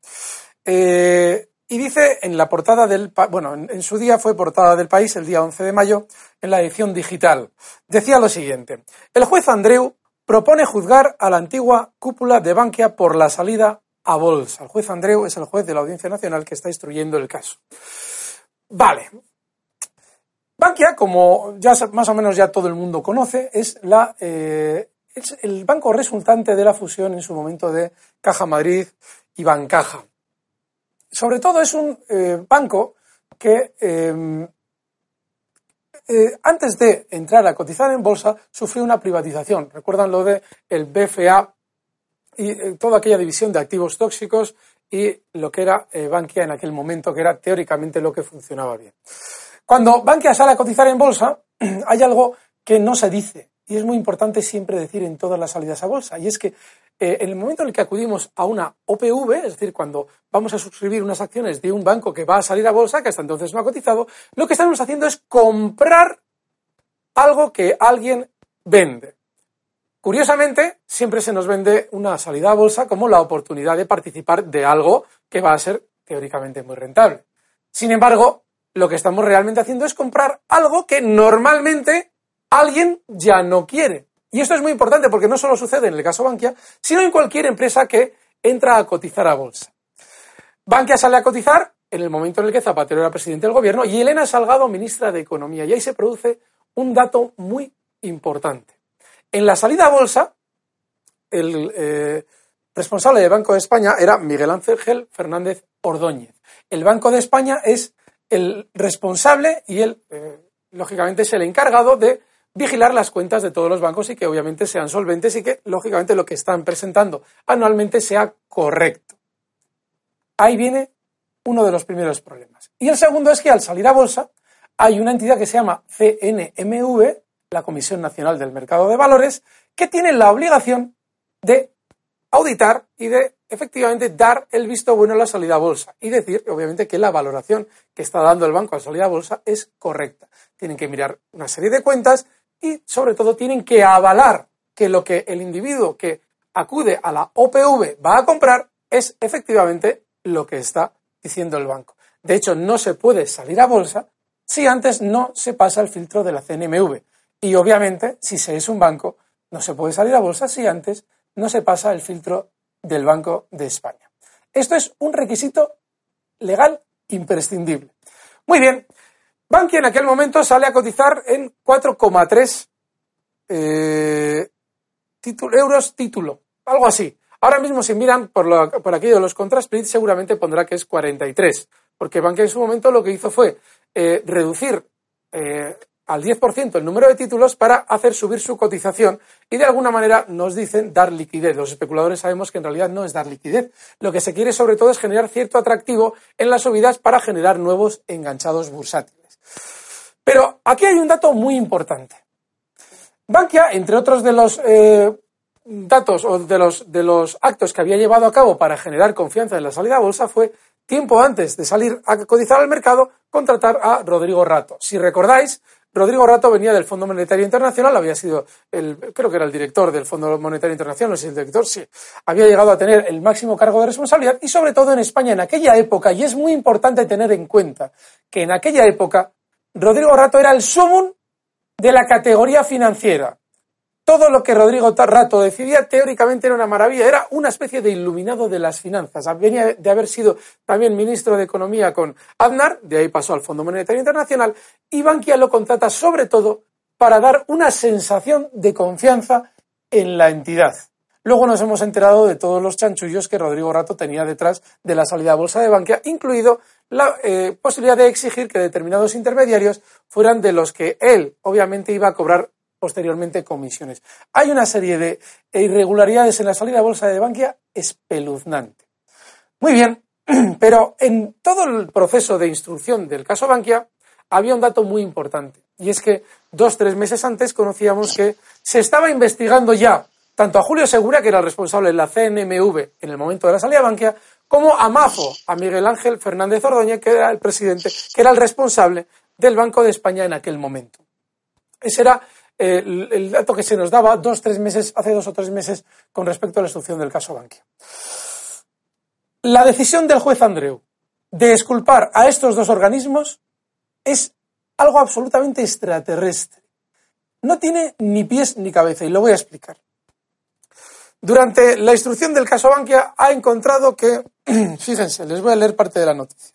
y dice en la portada del, bueno, en, en, su día fue portada del país el día 11 de mayo en la edición digital. Decía lo siguiente. El juez Andreu propone juzgar a la antigua cúpula de Bankia por la salida a bolsa. El juez Andreu es el juez de la Audiencia Nacional que está instruyendo el caso. Vale. Bankia, como ya más o menos ya todo el mundo conoce, es, la, eh, es el banco resultante de la fusión en su momento de Caja Madrid y Bancaja. Sobre todo es un eh, banco que eh, eh, antes de entrar a cotizar en bolsa sufrió una privatización. Recuerdan lo de el BFA y toda aquella división de activos tóxicos y lo que era Bankia en aquel momento, que era teóricamente lo que funcionaba bien. Cuando Bankia sale a cotizar en bolsa, hay algo que no se dice y es muy importante siempre decir en todas las salidas a bolsa, y es que eh, en el momento en el que acudimos a una OPV, es decir, cuando vamos a suscribir unas acciones de un banco que va a salir a bolsa, que hasta entonces no ha cotizado, lo que estamos haciendo es comprar algo que alguien vende. Curiosamente, siempre se nos vende una salida a bolsa como la oportunidad de participar de algo que va a ser teóricamente muy rentable. Sin embargo, lo que estamos realmente haciendo es comprar algo que normalmente alguien ya no quiere. Y esto es muy importante porque no solo sucede en el caso Bankia, sino en cualquier empresa que entra a cotizar a bolsa. Bankia sale a cotizar en el momento en el que Zapatero era presidente del gobierno y Elena Salgado ministra de Economía. Y ahí se produce un dato muy importante. En la salida a bolsa, el eh, responsable del Banco de España era Miguel Ángel Fernández Ordóñez. El Banco de España es el responsable y él, eh, lógicamente, es el encargado de vigilar las cuentas de todos los bancos y que obviamente sean solventes y que, lógicamente, lo que están presentando anualmente sea correcto. Ahí viene uno de los primeros problemas. Y el segundo es que al salir a bolsa hay una entidad que se llama CNMV, la Comisión Nacional del Mercado de Valores, que tiene la obligación de auditar y de efectivamente dar el visto bueno a la salida a bolsa y decir, obviamente, que la valoración que está dando el banco a la salida a bolsa es correcta. Tienen que mirar una serie de cuentas, y sobre todo tienen que avalar que lo que el individuo que acude a la OPV va a comprar es efectivamente lo que está diciendo el banco. De hecho, no se puede salir a bolsa si antes no se pasa el filtro de la CNMV. Y obviamente, si se es un banco, no se puede salir a bolsa si antes no se pasa el filtro del Banco de España. Esto es un requisito legal imprescindible. Muy bien, Bankia en aquel momento sale a cotizar en 4,3 eh, euros título, algo así. Ahora mismo si miran por, lo, aquello de los contrasplit seguramente pondrá que es 43, porque Bankia en su momento lo que hizo fue eh, reducir eh, al 10% el número de títulos para hacer subir su cotización y de alguna manera nos dicen dar liquidez. Los especuladores sabemos que en realidad no es dar liquidez. Lo que se quiere sobre todo es generar cierto atractivo en las subidas para generar nuevos enganchados bursátiles. Pero aquí hay un dato muy importante. Bankia, entre otros de los eh, datos o de los, de los actos que había llevado a cabo para generar confianza en la salida a bolsa fue, tiempo antes de salir a cotizar al mercado, contratar a Rodrigo Rato. Si recordáis, Rodrigo Rato venía del Fondo Monetario Internacional, había sido el, creo que era el director del Fondo Monetario Internacional, no sé el director, sí, había llegado a tener el máximo cargo de responsabilidad y sobre todo en España en aquella época, y es muy importante tener en cuenta que en aquella época Rodrigo Rato era el sumum de la categoría financiera. Todo lo que Rodrigo Rato decidía teóricamente era una maravilla, era una especie de iluminado de las finanzas. Venía de haber sido también ministro de Economía con Aznar, de ahí pasó al Fondo Monetario Internacional, y Bankia lo contrata sobre todo para dar una sensación de confianza en la entidad. Luego nos hemos enterado de todos los chanchullos que Rodrigo Rato tenía detrás de la salida a bolsa de Bankia, incluido la eh, posibilidad de exigir que determinados intermediarios fueran de los que él obviamente iba a cobrar posteriormente comisiones. Hay una serie de irregularidades en la salida a bolsa de Bankia espeluznante. Muy bien, pero en todo el proceso de instrucción del caso Bankia había un dato muy importante y es que dos, tres meses antes conocíamos que se estaba investigando ya tanto a Julio Segura, que era el responsable de la CNMV en el momento de la salida a Bankia, como a Mafo, a Miguel Ángel Fernández Ordóñez, que era el presidente, que era el responsable del Banco de España en aquel momento. Ese era eh, el, dato que se nos daba dos, tres meses, hace dos o tres meses con respecto a la instrucción del caso Bankia. La decisión del juez Andreu de exculpar a estos dos organismos es algo absolutamente extraterrestre. No tiene ni pies ni cabeza y lo voy a explicar. Durante la instrucción del caso Bankia ha encontrado que, fíjense, les voy a leer parte de la noticia.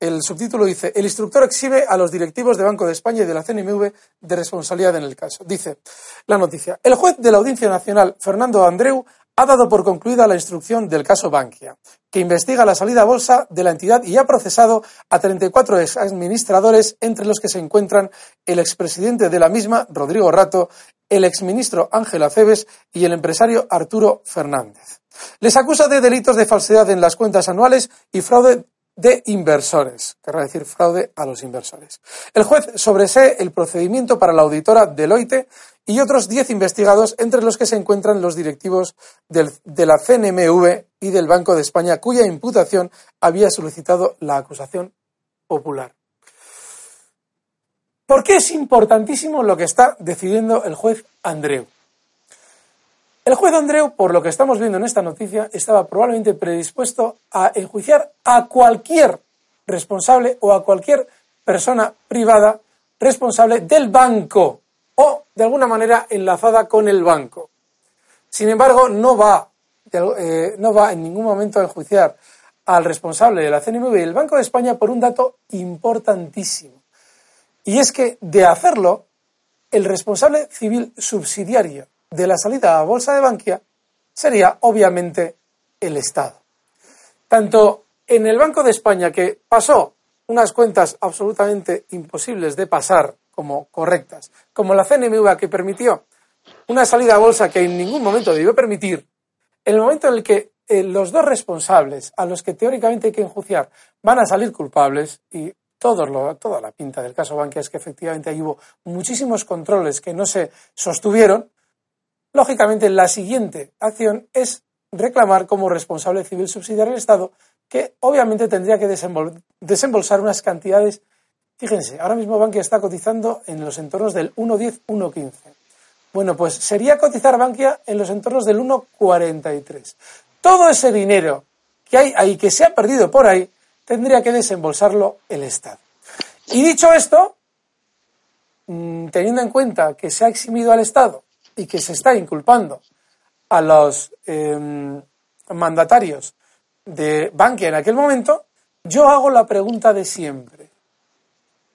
El subtítulo dice, el instructor exhibe a los directivos de Banco de España y de la CNMV de responsabilidad en el caso. Dice la noticia, el juez de la Audiencia Nacional, Fernando Andreu, ha dado por concluida la instrucción del caso Bankia, que investiga la salida a bolsa de la entidad y ha procesado a 34 administradores, entre los que se encuentran el expresidente de la misma, Rodrigo Rato, el exministro Ángel Aceves y el empresario Arturo Fernández. Les acusa de delitos de falsedad en las cuentas anuales y fraude de inversores, querrá decir fraude a los inversores. El juez sobresee el procedimiento para la auditora Deloitte y otros diez investigados, entre los que se encuentran los directivos de la CNMV y del Banco de España, cuya imputación había solicitado la acusación popular. ¿Por qué es importantísimo lo que está decidiendo el juez Andreu? El juez Andreu, por lo que estamos viendo en esta noticia, estaba probablemente predispuesto a enjuiciar a cualquier responsable o a cualquier persona privada responsable del banco o de alguna manera enlazada con el banco. Sin embargo, no va, eh, no va en ningún momento a enjuiciar al responsable de la CNMV y el Banco de España por un dato importantísimo. Y es que, de hacerlo, el responsable civil subsidiario de la salida a bolsa de Bankia sería, obviamente, el Estado. Tanto en el Banco de España, que pasó unas cuentas absolutamente imposibles de pasar como correctas, como la CNMV que permitió una salida a bolsa que en ningún momento debió permitir, en el momento en el que eh, los dos responsables a los que teóricamente hay que enjuiciar van a salir culpables y todo lo, toda la pinta del caso Bankia es que efectivamente ahí hubo muchísimos controles que no se sostuvieron, lógicamente la siguiente acción es reclamar como responsable civil subsidiario del Estado que obviamente tendría que desembolsar unas cantidades Fíjense, ahora mismo Bankia está cotizando en los entornos del 1.10, 1.15. Bueno, pues sería cotizar Bankia en los entornos del 1.43. Todo ese dinero que hay ahí, que se ha perdido por ahí, tendría que desembolsarlo el Estado. Y dicho esto, mm, teniendo en cuenta que se ha eximido al Estado y que se está inculpando a los em, mandatarios de Bankia en aquel momento, yo hago la pregunta de siempre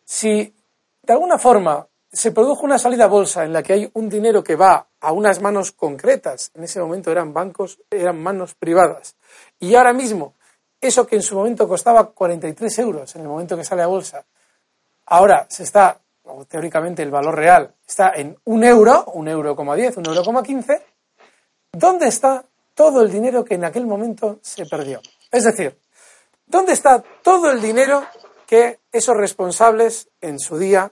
si de alguna forma se produjo una salida a bolsa en la que hay un dinero que va a unas manos concretas, en ese momento eran bancos, eran manos privadas, y ahora mismo eso que en su momento costaba 43 euros en el momento que sale a bolsa, ahora se está, teóricamente el valor real está en un euro, un euro como 10, un euro como 15, ¿dónde está todo el dinero que en aquel momento se perdió? Es decir, ¿dónde está todo el dinero que esos responsables en su día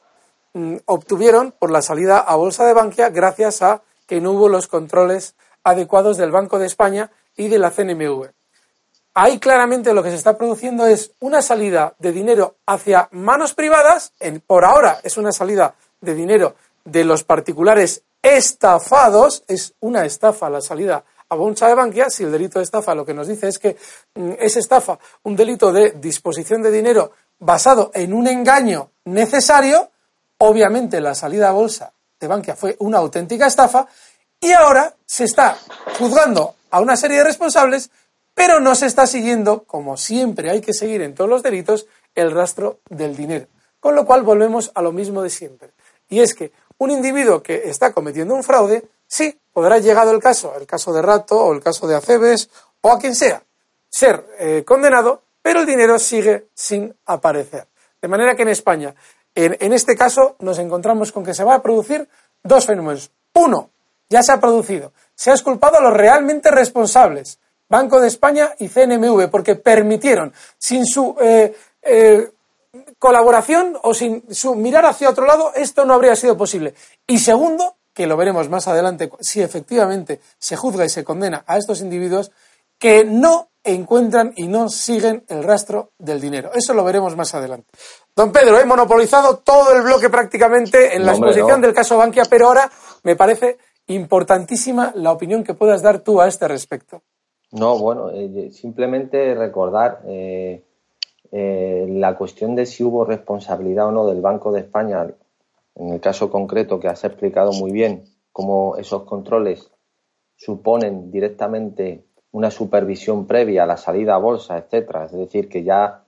mm, obtuvieron por la salida a bolsa de Bankia gracias a que no hubo los controles adecuados del Banco de España y de la CNMV. Ahí claramente lo que se está produciendo es una salida de dinero hacia manos privadas, por ahora es una salida de dinero de los particulares estafados, es una estafa la salida a bolsa de Bankia, si el delito de estafa lo que nos dice es que mm, es estafa un delito de disposición de dinero basado en un engaño necesario, obviamente la salida a bolsa de Bankia fue una auténtica estafa. Y ahora se está juzgando a una serie de responsables, pero no se está siguiendo, como siempre hay que seguir en todos los delitos, el rastro del dinero. Con lo cual volvemos a lo mismo de siempre. Y es que un individuo que está cometiendo un fraude, sí, podrá llegado el caso, el caso de Rato o el caso de Acebes o a quien sea, ser eh, condenado, pero el dinero sigue sin aparecer. De manera que en España, en, este caso, nos encontramos con que se va a producir dos fenómenos. Uno, ya se ha producido. Se ha esculpado a los realmente responsables, Banco de España y CNMV, porque permitieron, sin su eh, eh, colaboración o sin su mirar hacia otro lado, esto no habría sido posible. Y segundo, que lo veremos más adelante, si efectivamente se juzga y se condena a estos individuos, que no encuentran y no siguen el rastro del dinero. Eso lo veremos más adelante. Don Pedro, he monopolizado todo el bloque prácticamente en la exposición del caso Bankia, pero ahora me parece importantísima la opinión que puedas dar tú a este respecto. No, bueno, eh, simplemente recordar eh, eh, la cuestión de si hubo responsabilidad o no del Banco de España, en el caso concreto que has explicado muy bien, cómo esos controles suponen directamente una supervisión previa a la salida a bolsa, etcétera. Es decir, que ya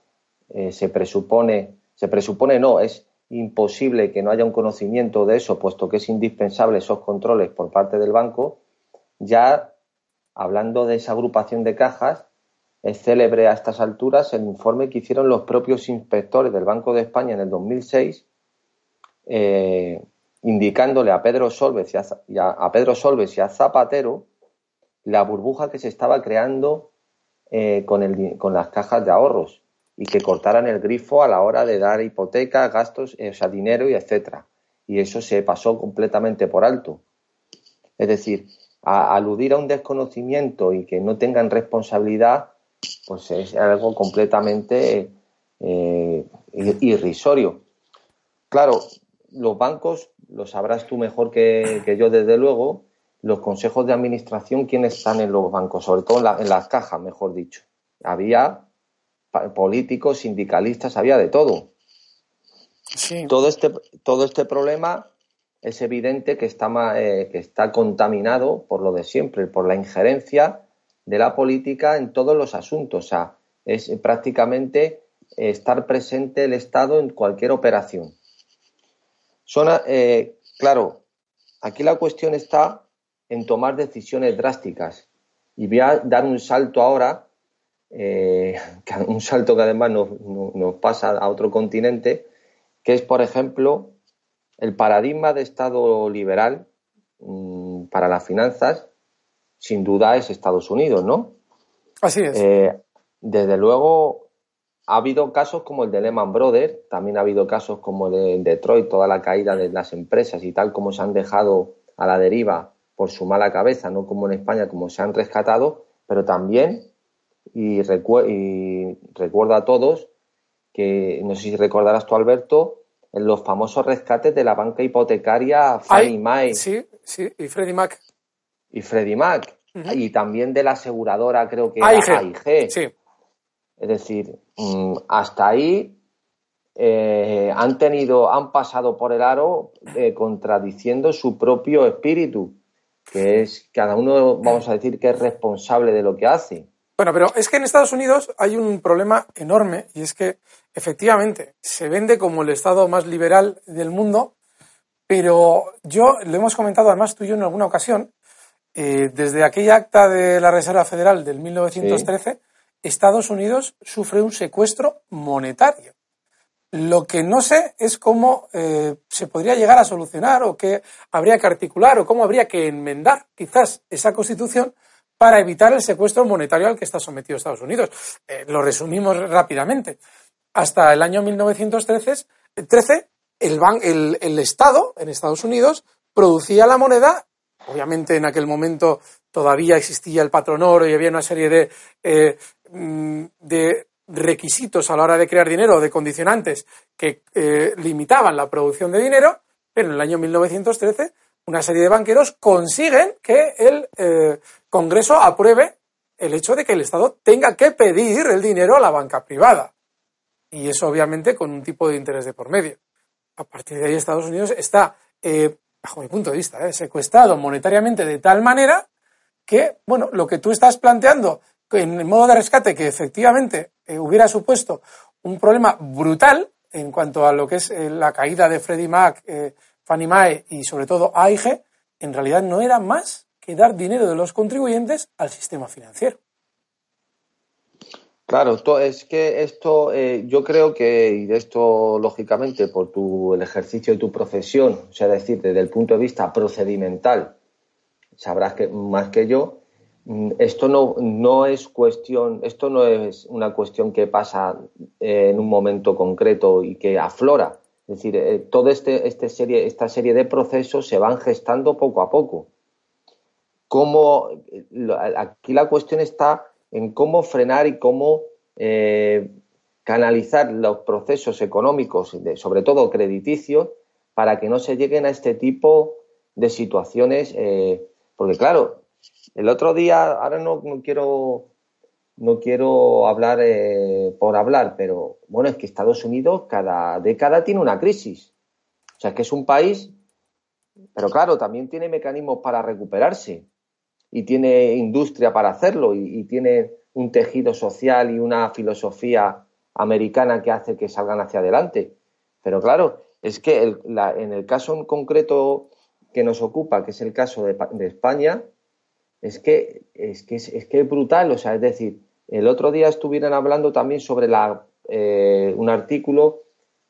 eh, se presupone, se presupone no, es imposible que no haya un conocimiento de eso, puesto que es indispensable esos controles por parte del banco. Ya hablando de esa agrupación de cajas, es célebre a estas alturas el informe que hicieron los propios inspectores del Banco de España en el 2006, eh, indicándole a Pedro Solves y a, Pedro Solves y a Zapatero la burbuja que se estaba creando eh, con, el, con, las cajas de ahorros y que cortaran el grifo a la hora de dar hipotecas, gastos, eh, o sea, dinero y etcétera. Y eso se pasó completamente por alto. Es decir, aludir a un desconocimiento y que no tengan responsabilidad pues es algo completamente eh, irrisorio. Claro, los bancos, lo sabrás tú mejor que, yo desde luego, los consejos de administración, ¿quiénes están en los bancos? Sobre todo en, las cajas, mejor dicho. Había políticos, sindicalistas, había de todo. Todo, este, todo este problema es evidente que está, eh, que está contaminado por lo de siempre, por la injerencia de la política en todos los asuntos. O sea, es prácticamente estar presente el Estado en cualquier operación. Son, eh, claro, aquí la cuestión está en tomar decisiones drásticas. Y voy a dar un salto ahora, eh, un salto que además nos, pasa a otro continente, que es, por ejemplo, el paradigma de Estado liberal mm, para las finanzas sin duda es Estados Unidos, ¿no? Así es. Eh, desde luego, ha habido casos como el de Lehman Brothers, también ha habido casos como de Detroit, toda la caída de las empresas y tal como se han dejado a la deriva por su mala cabeza, no como en España, como se han rescatado, pero también, y, recuerdo a todos, que no sé si recordarás tú, Alberto, en los famosos rescates de la banca hipotecaria Fannie Mae. Sí, sí, y Freddie Mac y Freddie Mac. Y también de la aseguradora, creo que AIG. AIG. Sí. Es decir, mm, hasta ahí eh, han tenido, han pasado por el aro eh, contradiciendo su propio espíritu, que es cada uno, vamos a decir, que es responsable de lo que hace. Bueno, pero es que en Estados Unidos hay un problema enorme y es que efectivamente se vende como el Estado más liberal del mundo, pero yo lo hemos comentado además tú y yo en alguna ocasión, eh, desde aquella acta de la Reserva Federal del 1913, Estados Unidos sufre un secuestro monetario. Lo que no sé es cómo eh, se podría llegar a solucionar o qué habría que articular o cómo habría que enmendar quizás esa constitución para evitar el secuestro monetario al que está sometido Estados Unidos. Eh, lo resumimos rápidamente. Hasta el año 1913, el, el, Estado en Estados Unidos producía la moneda Obviamente en aquel momento todavía existía el patronoro y había una serie de, eh, mm, requisitos a la hora de crear dinero, de condicionantes que eh, limitaban la producción de dinero, pero en el año 1913 una serie de banqueros consiguen que el Congreso apruebe el hecho de que el Estado tenga que pedir el dinero a la banca privada. Y eso obviamente con un tipo de interés de por medio. A partir de ahí Estados Unidos está bajo mi punto de vista, ¿eh? secuestrado monetariamente de tal manera que, bueno, lo que tú estás planteando en el modo de rescate, que efectivamente eh, hubiera supuesto un problema brutal en cuanto a lo que es eh, la caída de Freddie Mac, Fannie Mae y sobre todo AIG, en realidad no era más que dar dinero de los contribuyentes al sistema financiero. Claro, es que esto eh, yo creo que, y esto lógicamente por tu, el ejercicio de tu profesión, o sea, decir, desde el punto de vista procedimental, sabrás que más que yo, mm, esto no, no es cuestión, esto no es una cuestión que pasa eh, en un momento concreto y que aflora. Es decir, eh, toda este, este serie, esta serie de procesos se van gestando poco a poco. Cómo, aquí la cuestión está en cómo frenar y cómo eh, canalizar los procesos económicos, sobre todo crediticios, para que no se lleguen a este tipo de situaciones. Eh, porque claro, el otro día, ahora no, quiero no quiero hablar eh, por hablar, pero bueno, es que Estados Unidos cada década tiene una crisis. O sea, que es un país, pero claro, también tiene mecanismos para recuperarse. Y tiene industria para hacerlo y, tiene un tejido social y una filosofía americana que hace que salgan hacia adelante. Pero claro, es que en el caso en concreto que nos ocupa, que es el caso de, España, es que es, que es, que es brutal. O sea, es decir, el otro día estuvieran hablando también sobre la, eh, un artículo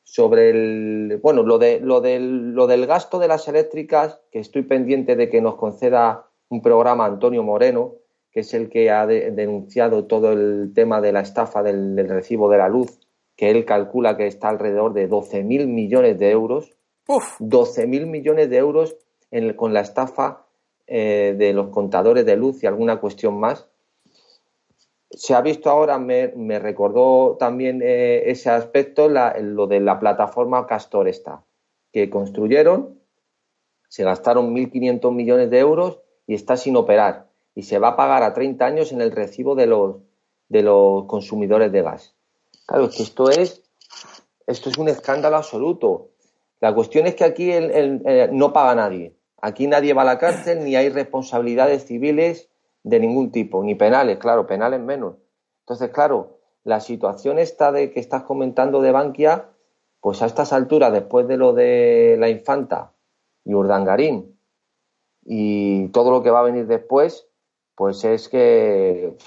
sobre el bueno lo de lo del lo del gasto de las eléctricas que estoy pendiente de que nos conceda un programa Antonio Moreno que es el que ha denunciado todo el tema de la estafa del, recibo de la luz que él calcula que está alrededor de 12.000 millones de euros Uf. 12.000 millones de euros con la estafa eh, de los contadores de luz y alguna cuestión más se ha visto ahora, me, recordó también eh, ese aspecto, lo de la plataforma Castor esta, que construyeron, se gastaron 1.500 millones de euros y está sin operar. Y se va a pagar a 30 años en el recibo de los, de los consumidores de gas. Claro, que esto es, esto es un escándalo absoluto. La cuestión es que aquí no paga nadie. Aquí nadie va a la cárcel, ni hay responsabilidades civiles de ningún tipo, ni penales, claro, penales menos. Entonces, claro, la situación esta de que estás comentando de Bankia, pues a estas alturas, después de lo de la infanta y Urdangarín y todo lo que va a venir después, pues es que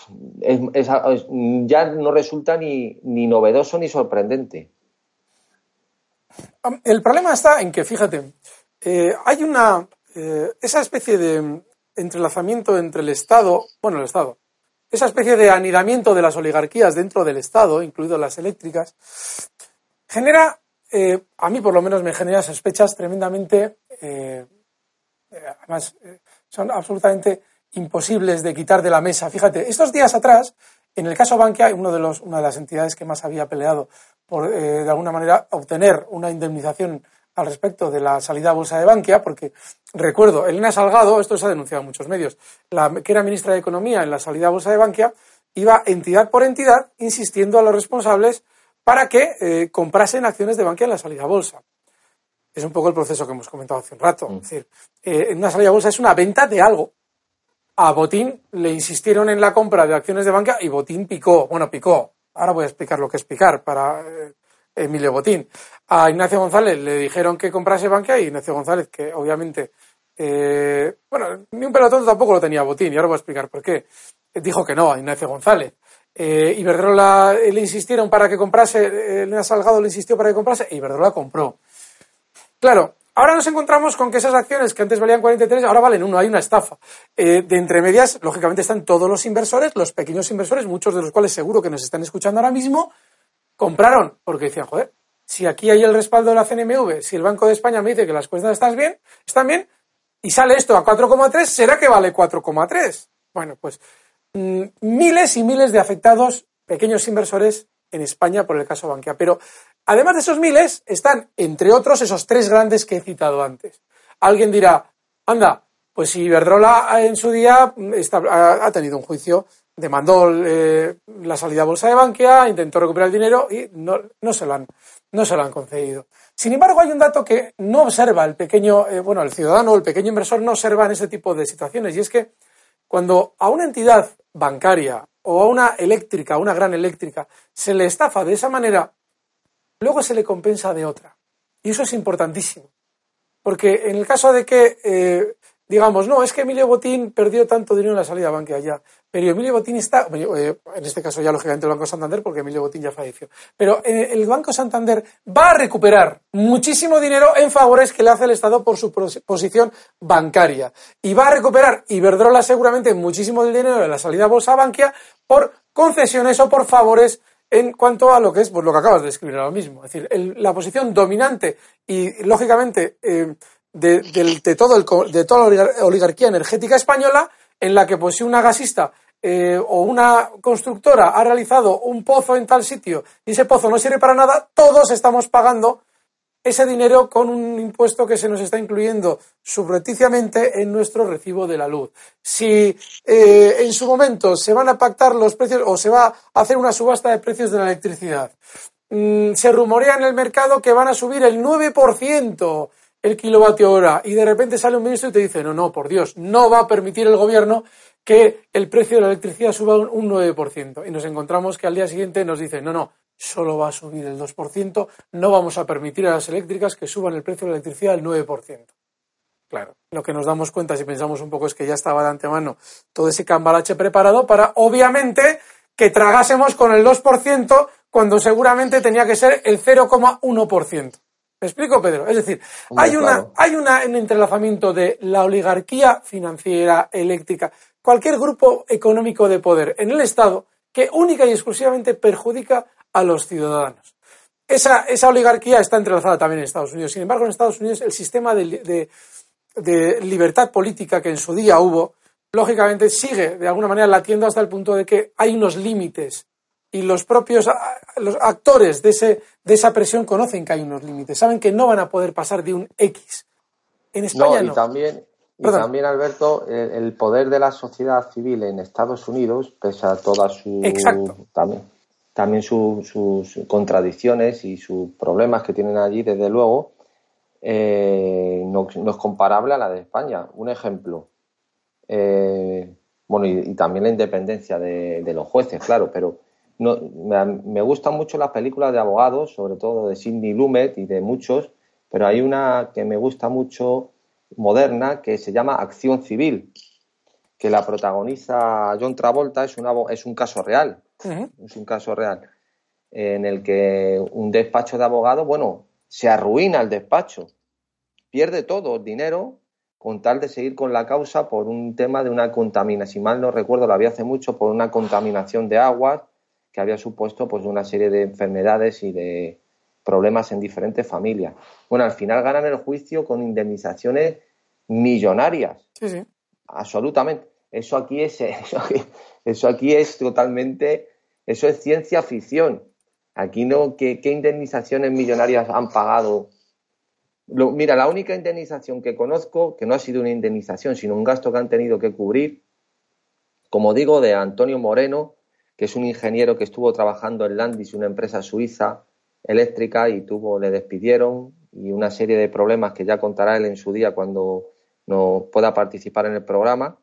ya no resulta ni, ni novedoso ni sorprendente. El problema está en que, fíjate, eh, hay una, eh, esa especie de, entrelazamiento entre el Estado, bueno, el Estado, esa especie de anidamiento de las oligarquías dentro del Estado, incluidas las eléctricas, genera, eh, a mí por lo menos me genera sospechas tremendamente, eh, eh, además, son absolutamente imposibles de quitar de la mesa. Fíjate, estos días atrás, en el caso Bankia, uno de los, una de las entidades que más había peleado por, de alguna manera, obtener una indemnización al respecto de la salida a bolsa de Bankia, porque recuerdo, Elena Salgado, esto se ha denunciado en muchos medios, que era ministra de Economía en la salida a bolsa de Bankia, iba entidad por entidad insistiendo a los responsables para que eh, comprasen acciones de Bankia en la salida a bolsa. Es un poco el proceso que hemos comentado hace un rato. Mm. Es decir, eh, en una salida a bolsa es una venta de algo. A Botín le insistieron en la compra de acciones de Bankia y Botín picó. Bueno, picó. Ahora voy a explicar lo que es picar para eh, Emilio Botín. A Ignacio González le dijeron que comprase Bankia y Ignacio González, que obviamente, eh, bueno, ni un pelotón tampoco lo tenía Botín, y ahora voy a explicar por qué. Dijo que no a Ignacio González. Eh, Iberdrola le insistieron para que comprase, Elena Salgado le insistió para que comprase, e Iberdrola compró. Claro, ahora nos encontramos con que esas acciones que antes valían 43, ahora valen uno, hay una estafa. de entre medias, lógicamente, están todos los inversores, los pequeños inversores, muchos de los cuales seguro que nos están escuchando ahora mismo, compraron porque decían, joder, si aquí hay el respaldo de la CNMV, si el Banco de España me dice que las cuentas están bien, están bien, y sale esto a 4,3, ¿será que vale 4,3? Bueno, pues mm, miles y miles de afectados, pequeños inversores en España por el caso Bankia. Pero además de esos miles, están, entre otros, esos tres grandes que he citado antes. Alguien dirá, anda, pues si Iberdrola en su día mm, ha tenido un juicio demandó eh, la salida a bolsa de Bankia, intentó recuperar el dinero y no, se lo han, no se lo han concedido. Sin embargo, hay un dato que no observa el pequeño, eh, bueno, el ciudadano o el pequeño inversor no observa en ese tipo de situaciones y es que cuando a una entidad bancaria o a una eléctrica, a una gran eléctrica, se le estafa de esa manera, luego se le compensa de otra. Y eso es importantísimo. Porque en el caso de que eh, digamos, no, es que Emilio Botín perdió tanto dinero en la salida a Bankia ya. Pero Emilio Botín está, eh, en este caso ya lógicamente el Banco Santander, porque Emilio Botín ya falleció. Pero el Banco Santander va a recuperar muchísimo dinero en favores que le hace el Estado por su posición bancaria. Y va a recuperar Iberdrola seguramente muchísimo del dinero de la salida a Bolsa Bankia por concesiones o por favores en cuanto a lo que es pues, lo que acabas de describir ahora mismo. Es decir, la posición dominante y, lógicamente, eh, de, todo el, de toda la oligarquía energética española, en la que pues si una gasista eh, o una constructora ha realizado un pozo en tal sitio y ese pozo no sirve para nada, todos estamos pagando ese dinero con un impuesto que se nos está incluyendo subrepticiamente en nuestro recibo de la luz. Si eh, en su momento se van a pactar los precios o se va a hacer una subasta de precios de la electricidad, mm, se rumorea en el mercado que van a subir el 9% el kilovatio hora y de repente sale un ministro y te dice, no, no, por Dios, no va a permitir el gobierno que el precio de la electricidad suba un 9%. Y nos encontramos que al día siguiente nos dice, no, no, solo va a subir el 2%, no vamos a permitir a las eléctricas que suban el precio de la electricidad el 9%. Claro, lo que nos damos cuenta si pensamos un poco es que ya estaba de antemano todo ese cambalache preparado para, obviamente, que tragásemos con el 2% cuando seguramente tenía que ser el 0,1%. ¿Me explico, Pedro? Es decir, hay, una, hay una, un entrelazamiento de la oligarquía financiera, eléctrica, cualquier grupo económico de poder en el Estado que única y exclusivamente perjudica a los ciudadanos. Esa, esa oligarquía está entrelazada también en Estados Unidos. Sin embargo, en Estados Unidos el sistema de, de libertad política que en su día hubo, lógicamente sigue de alguna manera latiendo hasta el punto de que hay unos límites y los propios los actores de, ese, de esa presión conocen que hay unos límites, saben que no van a poder pasar de un X. En España no. Y también, y también, Alberto, el, poder de la sociedad civil en Estados Unidos, pese a todas sus también, también sus contradicciones y sus problemas que tienen allí, desde luego, eh, no, es comparable a la de España. Un ejemplo, eh, bueno, y, también la independencia de, los jueces, claro, pero no, me, gustan mucho las películas de abogados, sobre todo de Sidney Lumet y de muchos, pero hay una que me gusta mucho moderna que se llama Acción Civil, que la protagoniza John Travolta, es, una, es un caso real, es un caso real, en el que un despacho de abogados, bueno, se arruina el despacho, pierde todo el dinero con tal de seguir con la causa por un tema de una contaminación, si mal no recuerdo, lo había hace mucho, por una contaminación de aguas que había supuesto pues una serie de enfermedades y de problemas en diferentes familias. Bueno, al final ganan el juicio con indemnizaciones millonarias. Sí, sí. Absolutamente. Eso aquí es eso aquí, es totalmente eso es ciencia ficción. Aquí no qué, indemnizaciones millonarias han pagado. mira, la única indemnización que conozco, que no ha sido una indemnización, sino un gasto que han tenido que cubrir, como digo, de Antonio Moreno, que es un ingeniero que estuvo trabajando en Landis, una empresa suiza eléctrica, y tuvo, le despidieron y una serie de problemas que ya contará él en su día cuando no pueda participar en el programa,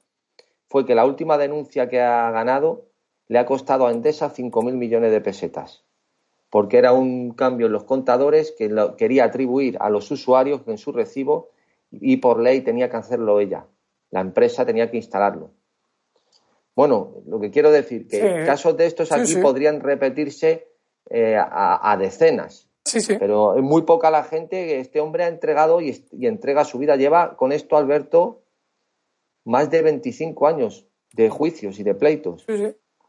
fue que la última denuncia que ha ganado le ha costado a Endesa 5.000 millones de pesetas, porque era un cambio en los contadores que lo quería atribuir a los usuarios en su recibo y por ley tenía que hacerlo ella. La empresa tenía que instalarlo. Bueno, lo que quiero decir, que casos de estos aquí podrían repetirse eh, a, decenas. Pero es muy poca la gente que este hombre ha entregado y, entrega su vida. Lleva con esto, Alberto, más de 25 años de juicios y de pleitos.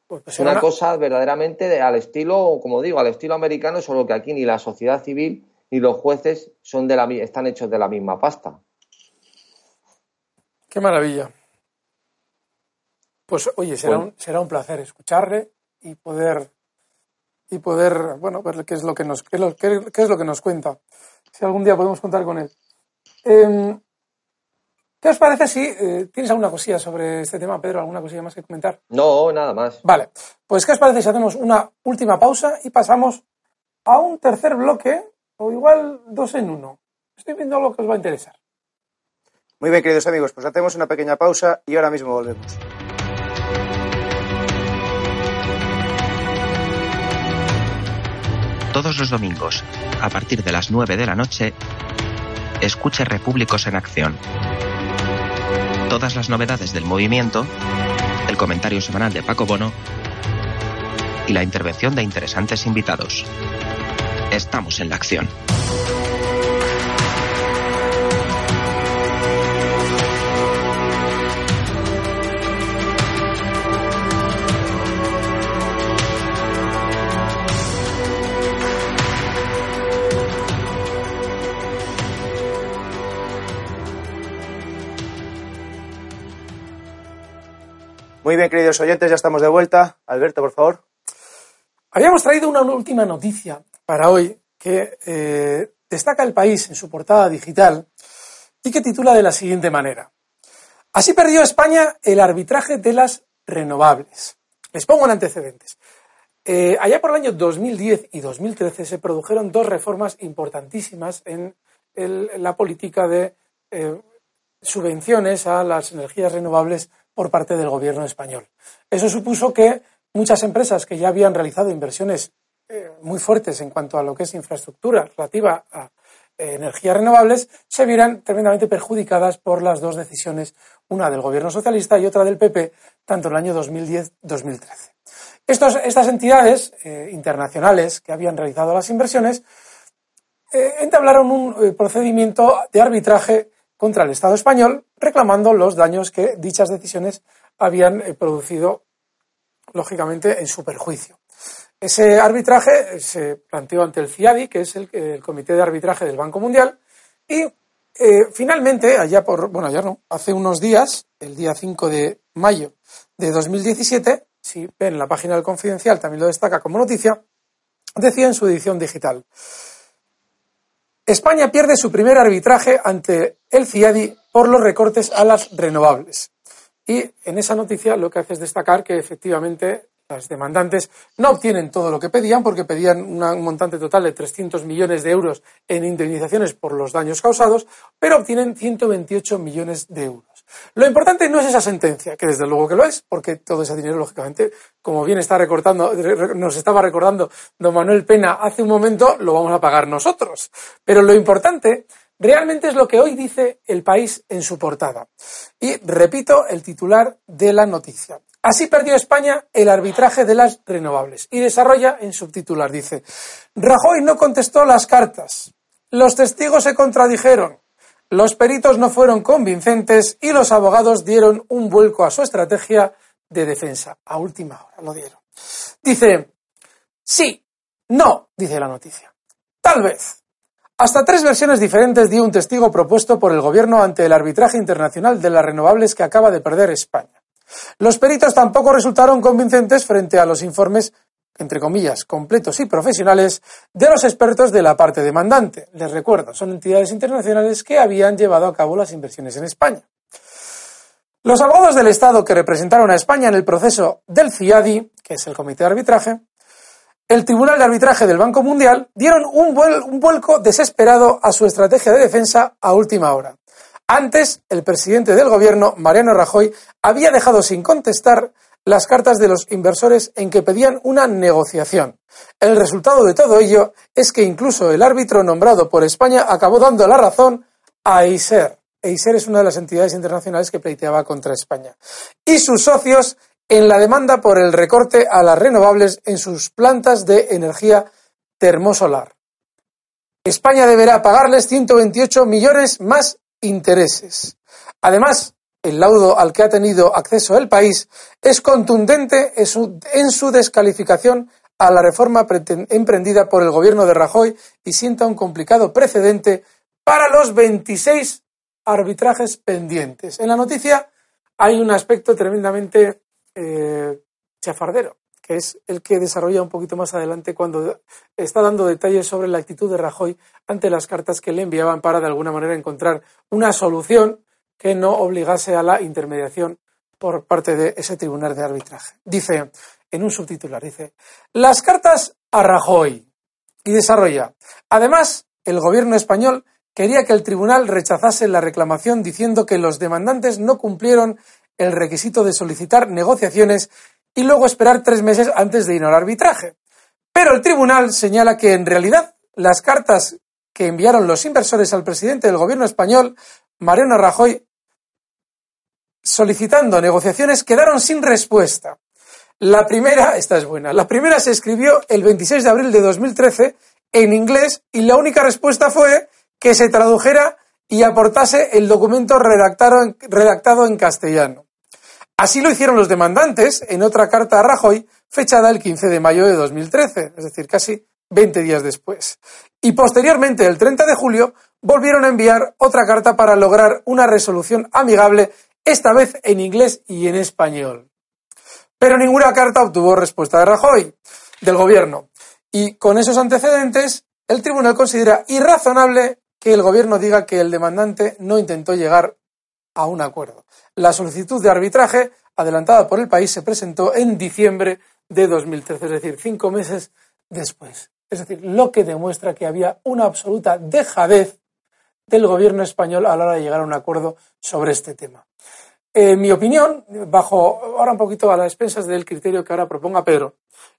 Pues es una, cosa verdaderamente de, al estilo, como digo, al estilo americano, solo que aquí ni la sociedad civil ni los jueces son de la, están hechos de la misma pasta. Qué maravilla. Pues oye, será, un, será un placer escucharle y poder y poder, bueno, ver qué es lo que nos, qué es lo, es lo que nos cuenta. Si algún día podemos contar con él. Em, ¿Qué os parece si eh, tienes alguna cosilla sobre este tema, Pedro? ¿Alguna cosilla más que comentar? No, nada más. Vale. Pues, ¿qué os parece si hacemos una última pausa y pasamos a un tercer bloque o igual dos en uno? Estoy viendo algo que os va a interesar. Muy bien, queridos amigos, pues hacemos una pequeña pausa y ahora mismo volvemos. Todos los domingos, a partir de las 9 de la noche, escuche Repúblicos en Acción. Todas las novedades del movimiento, el comentario semanal de Paco Bono y la intervención de interesantes invitados. Estamos en la acción. Muy bien, queridos oyentes, ya estamos de vuelta. Alberto, por favor. Habíamos traído una última noticia para hoy que eh, destaca el país en su portada digital y que titula de la siguiente manera. Así perdió España el arbitraje de las renovables. Les pongo en antecedentes. Eh, allá por el año 2010 y 2013 se produjeron dos reformas importantísimas en la política de eh, subvenciones a las energías renovables por parte del gobierno español. Eso supuso que muchas empresas que ya habían realizado inversiones eh, muy fuertes en cuanto a lo que es infraestructura relativa a eh, energías renovables se vieran tremendamente perjudicadas por las dos decisiones, una del gobierno socialista y otra del PP, tanto en el año 2010-2013. estas entidades eh, internacionales que habían realizado las inversiones entablaron un procedimiento de arbitraje contra el Estado español, reclamando los daños que dichas decisiones habían producido, lógicamente, en su perjuicio. Ese arbitraje se planteó ante el CIADI, que es el, Comité de Arbitraje del Banco Mundial, y eh, finalmente, allá por, bueno, ya no, hace unos días, el día 5 de mayo de 2017, si ven la página del Confidencial, también lo destaca como noticia, decía en su edición digital, España pierde su primer arbitraje ante el CIADI por los recortes a las renovables. Y en esa noticia lo que hace es destacar que efectivamente las demandantes no obtienen todo lo que pedían porque pedían un montante total de 300 millones de euros en indemnizaciones por los daños causados, pero obtienen 128 millones de euros. Lo importante no es esa sentencia, que desde luego que lo es, porque todo ese dinero, lógicamente, como bien está recortando, nos estaba recordando don Manuel Pena hace un momento, lo vamos a pagar nosotros. Pero lo importante realmente es lo que hoy dice el país en su portada. Y repito el titular de la noticia. Así perdió España el arbitraje de las renovables. Y desarrolla en subtitular, dice, Rajoy no contestó las cartas, los testigos se contradijeron, los peritos no fueron convincentes y los abogados dieron un vuelco a su estrategia de defensa. A última hora lo dieron. Dice, sí, no, dice la noticia. Tal vez. Hasta tres versiones diferentes dio un testigo propuesto por el gobierno ante el arbitraje internacional de las renovables que acaba de perder España. Los peritos tampoco resultaron convincentes frente a los informes, entre comillas, completos y profesionales de los expertos de la parte demandante. Les recuerdo, son entidades internacionales que habían llevado a cabo las inversiones en España. Los abogados del Estado que representaron a España en el proceso del CIADI, que es el Comité de Arbitraje, el Tribunal de Arbitraje del Banco Mundial dieron un, vuelco desesperado a su estrategia de defensa a última hora. Antes, el presidente del gobierno, Mariano Rajoy, había dejado sin contestar las cartas de los inversores en que pedían una negociación. El resultado de todo ello es que incluso el árbitro nombrado por España acabó dando la razón a EISER. EISER es una de las entidades internacionales que pleiteaba contra España. Y sus socios en la demanda por el recorte a las renovables en sus plantas de energía termosolar. España deberá pagarles 128 millones más intereses. Además, el laudo al que ha tenido acceso el país es contundente en su, descalificación a la reforma emprendida por el gobierno de Rajoy y sienta un complicado precedente para los 26 arbitrajes pendientes. En la noticia hay un aspecto tremendamente eh, chafardero que es el que desarrolla un poquito más adelante cuando está dando detalles sobre la actitud de Rajoy ante las cartas que le enviaban para de alguna manera encontrar una solución que no obligase a la intermediación por parte de ese tribunal de arbitraje. Dice, en un subtitular, dice, las cartas a Rajoy y desarrolla. Además, el gobierno español quería que el tribunal rechazase la reclamación diciendo que los demandantes no cumplieron el requisito de solicitar negociaciones y luego esperar tres meses antes de ir al arbitraje. Pero el tribunal señala que en realidad las cartas que enviaron los inversores al presidente del gobierno español, Mariano Rajoy, solicitando negociaciones, quedaron sin respuesta. La primera, esta es buena, la primera se escribió el 26 de abril de 2013 en inglés y la única respuesta fue que se tradujera y aportase el documento redactado en castellano. Así lo hicieron los demandantes en otra carta a Rajoy, fechada el 15 de mayo de 2013, es decir, casi 20 días después. Y posteriormente, el 30 de julio, volvieron a enviar otra carta para lograr una resolución amigable, esta vez en inglés y en español. Pero ninguna carta obtuvo respuesta de Rajoy, del gobierno. Y con esos antecedentes, el tribunal considera irrazonable que el gobierno diga que el demandante no intentó llegar a un acuerdo. La solicitud de arbitraje adelantada por el país se presentó en diciembre de 2013, es decir, cinco meses después. Es decir, lo que demuestra que había una absoluta dejadez del gobierno español a la hora de llegar a un acuerdo sobre este tema. En mi opinión, bajo ahora un poquito a las expensas del criterio que ahora proponga Pedro,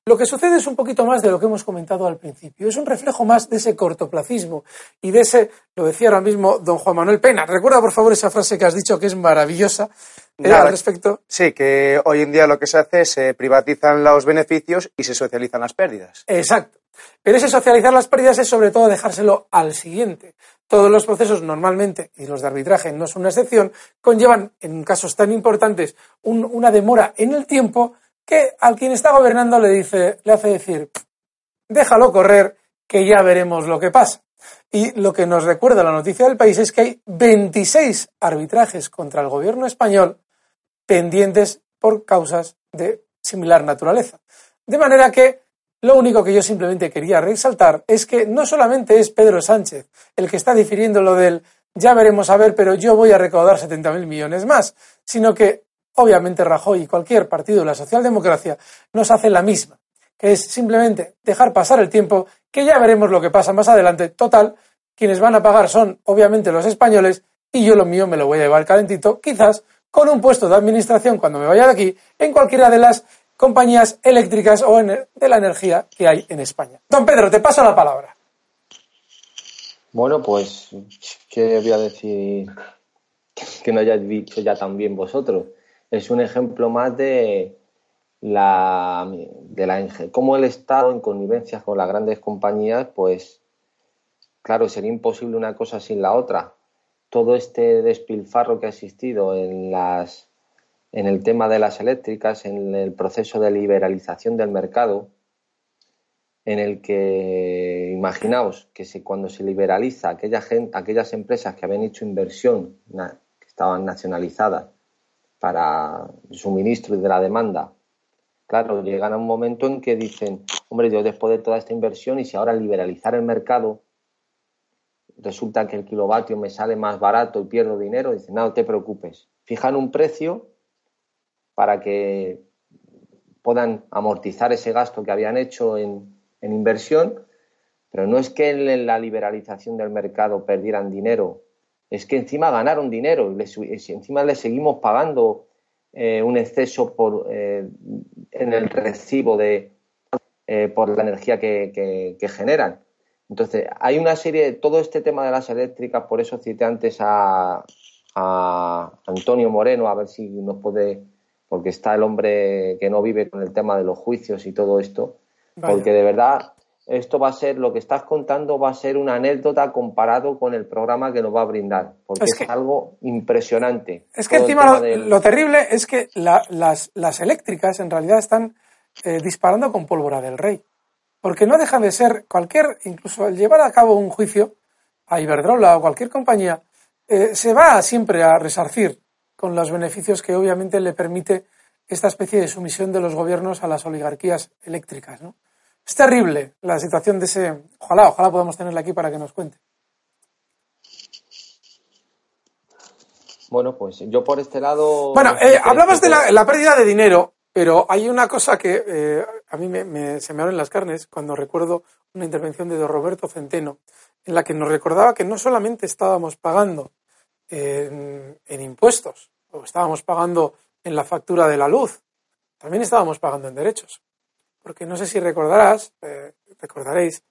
lo que sucede es un poquito más de lo que hemos comentado al principio. Es un reflejo más de ese cortoplacismo y de ese, lo decía ahora mismo don Juan Manuel Pena. Recuerda, por favor, esa frase que has dicho que es maravillosa eh, al respecto. Sí, que hoy en día lo que se hace es se privatizan los beneficios y se socializan las pérdidas. Exacto. Pero ese socializar las pérdidas es sobre todo dejárselo al siguiente. Todos los procesos normalmente, y los de arbitraje no son una excepción, conllevan, en casos tan importantes, una demora en el tiempo que al quien está gobernando le dice, le hace decir, déjalo correr, que ya veremos lo que pasa. Y lo que nos recuerda la noticia del país es que hay 26 arbitrajes contra el gobierno español pendientes por causas de similar naturaleza. De manera que lo único que yo simplemente quería resaltar es que no solamente es Pedro Sánchez el que está difiriendo lo del ya veremos a ver, pero yo voy a recaudar 70.000 millones más, sino que obviamente Rajoy y cualquier partido de la socialdemocracia nos hace la misma, que es simplemente dejar pasar el tiempo, que ya veremos lo que pasa más adelante. Total, quienes van a pagar son obviamente los españoles y yo lo mío me lo voy a llevar calentito, quizás con un puesto de administración cuando me vaya de aquí en cualquiera de las compañías eléctricas o de la energía que hay en España. Don Pedro, te paso la palabra. Bueno, pues, ¿qué voy a decir que no hayáis dicho ya también vosotros? Es un ejemplo más de la, de la cómo el Estado, en connivencia con las grandes compañías, pues, claro, sería imposible una cosa sin la otra. Todo este despilfarro que ha existido en las en el tema de las eléctricas, en el proceso de liberalización del mercado, en el que imaginaos que si cuando se liberaliza aquella aquellas empresas que habían hecho inversión, que estaban nacionalizadas para el suministro y de la demanda, claro, llegan a un momento en que dicen, hombre, yo después de toda esta inversión y si ahora liberalizar el mercado, resulta que el kilovatio me sale más barato y pierdo dinero, dicen, no, no te preocupes, fijan un precio para que puedan amortizar ese gasto que habían hecho en, inversión, pero no es que en la liberalización del mercado perdieran dinero, es que encima ganaron dinero y encima les seguimos pagando eh, un exceso por, eh, en el recibo de, eh, por la energía que, generan. Entonces, hay una serie, de todo este tema de las eléctricas, por eso cité antes a Antonio Moreno, a ver si nos puede porque está el hombre que no vive con el tema de los juicios y todo esto, porque de verdad esto va a ser, lo que estás contando va a ser una anécdota comparado con el programa que nos va a brindar, porque es, algo impresionante. Es que encima lo, terrible es que las, las, eléctricas en realidad están eh, disparando con pólvora del rey, porque no deja de ser cualquier, incluso el llevar a cabo un juicio a Iberdrola o cualquier compañía, eh, se va siempre a resarcir con los beneficios que obviamente le permite esta especie de sumisión de los gobiernos a las oligarquías eléctricas. ¿no? Es terrible la situación de ese. Ojalá, ojalá podamos tenerla aquí para que nos cuente. Bueno, pues yo por este lado. Bueno, eh, hablabas de la, pérdida de dinero, pero hay una cosa que eh, a mí me, se me abren las carnes cuando recuerdo una intervención de don Roberto Centeno, en la que nos recordaba que no solamente estábamos pagando en, impuestos, o estábamos pagando en la factura de la luz, también estábamos pagando en derechos. Porque no sé si recordarás, eh, recordaréis,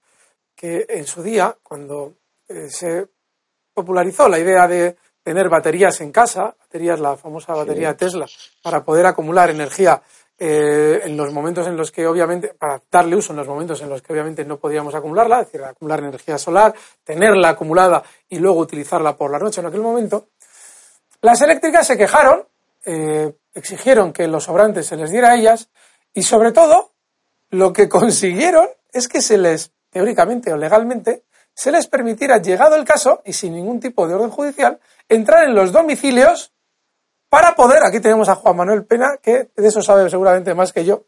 que en su día, cuando eh, se popularizó la idea de tener baterías en casa, baterías, la famosa batería Tesla, para poder acumular energía eh, en los momentos en los que obviamente, para darle uso en los momentos en los que obviamente no podíamos acumularla, es decir, acumular energía solar, tenerla acumulada y luego utilizarla por la noche en aquel momento, las eléctricas se quejaron, eh, exigieron que los sobrantes se les diera a ellas y sobre todo lo que consiguieron es que se les, teóricamente o legalmente, se les permitiera, llegado el caso y sin ningún tipo de orden judicial, entrar en los domicilios para poder, aquí tenemos a Juan Manuel Pena, que de eso sabe seguramente más que yo,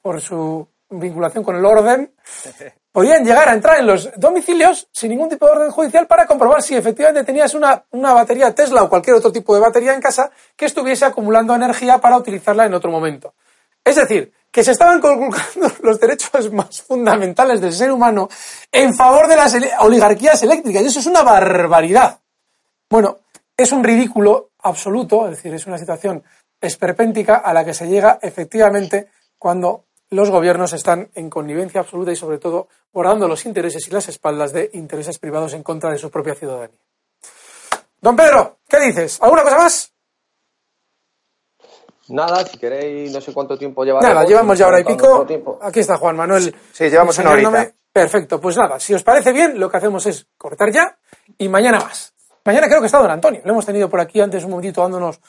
por su vinculación con el orden, podían llegar a entrar en los domicilios sin ningún tipo de orden judicial para comprobar si efectivamente tenías una, una, batería Tesla o cualquier otro tipo de batería en casa que estuviese acumulando energía para utilizarla en otro momento. Es decir, que se estaban conculcando los derechos más fundamentales del ser humano en favor de las oligarquías eléctricas. Y eso es una barbaridad. Bueno, es un ridículo absoluto, es decir, es una situación esperpéntica a la que se llega efectivamente cuando los gobiernos están en connivencia absoluta y sobre todo guardando los intereses y las espaldas de intereses privados en contra de su propia ciudadanía. Don Pedro, ¿qué dices? ¿Alguna cosa más? Nada, si queréis, no sé cuánto tiempo lleva. Nada, llevamos ya hora y pico. Aquí está Juan Manuel. Sí, llevamos una horita. Perfecto, pues nada, si os parece bien, lo que hacemos es cortar ya y mañana más. Mañana creo que está don Antonio, lo hemos tenido por aquí antes un momentito dándonos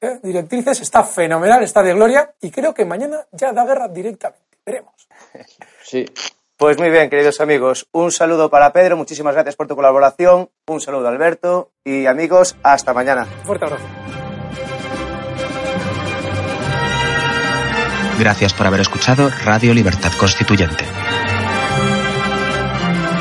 eh, directrices, está fenomenal, está de gloria y creo que mañana ya da guerra directamente. Veremos. Sí. Pues muy bien, queridos amigos, un saludo para Pedro, muchísimas gracias por tu colaboración, un saludo a Alberto y amigos, hasta mañana. Fuerte abrazo. Gracias por haber escuchado Radio Libertad Constituyente.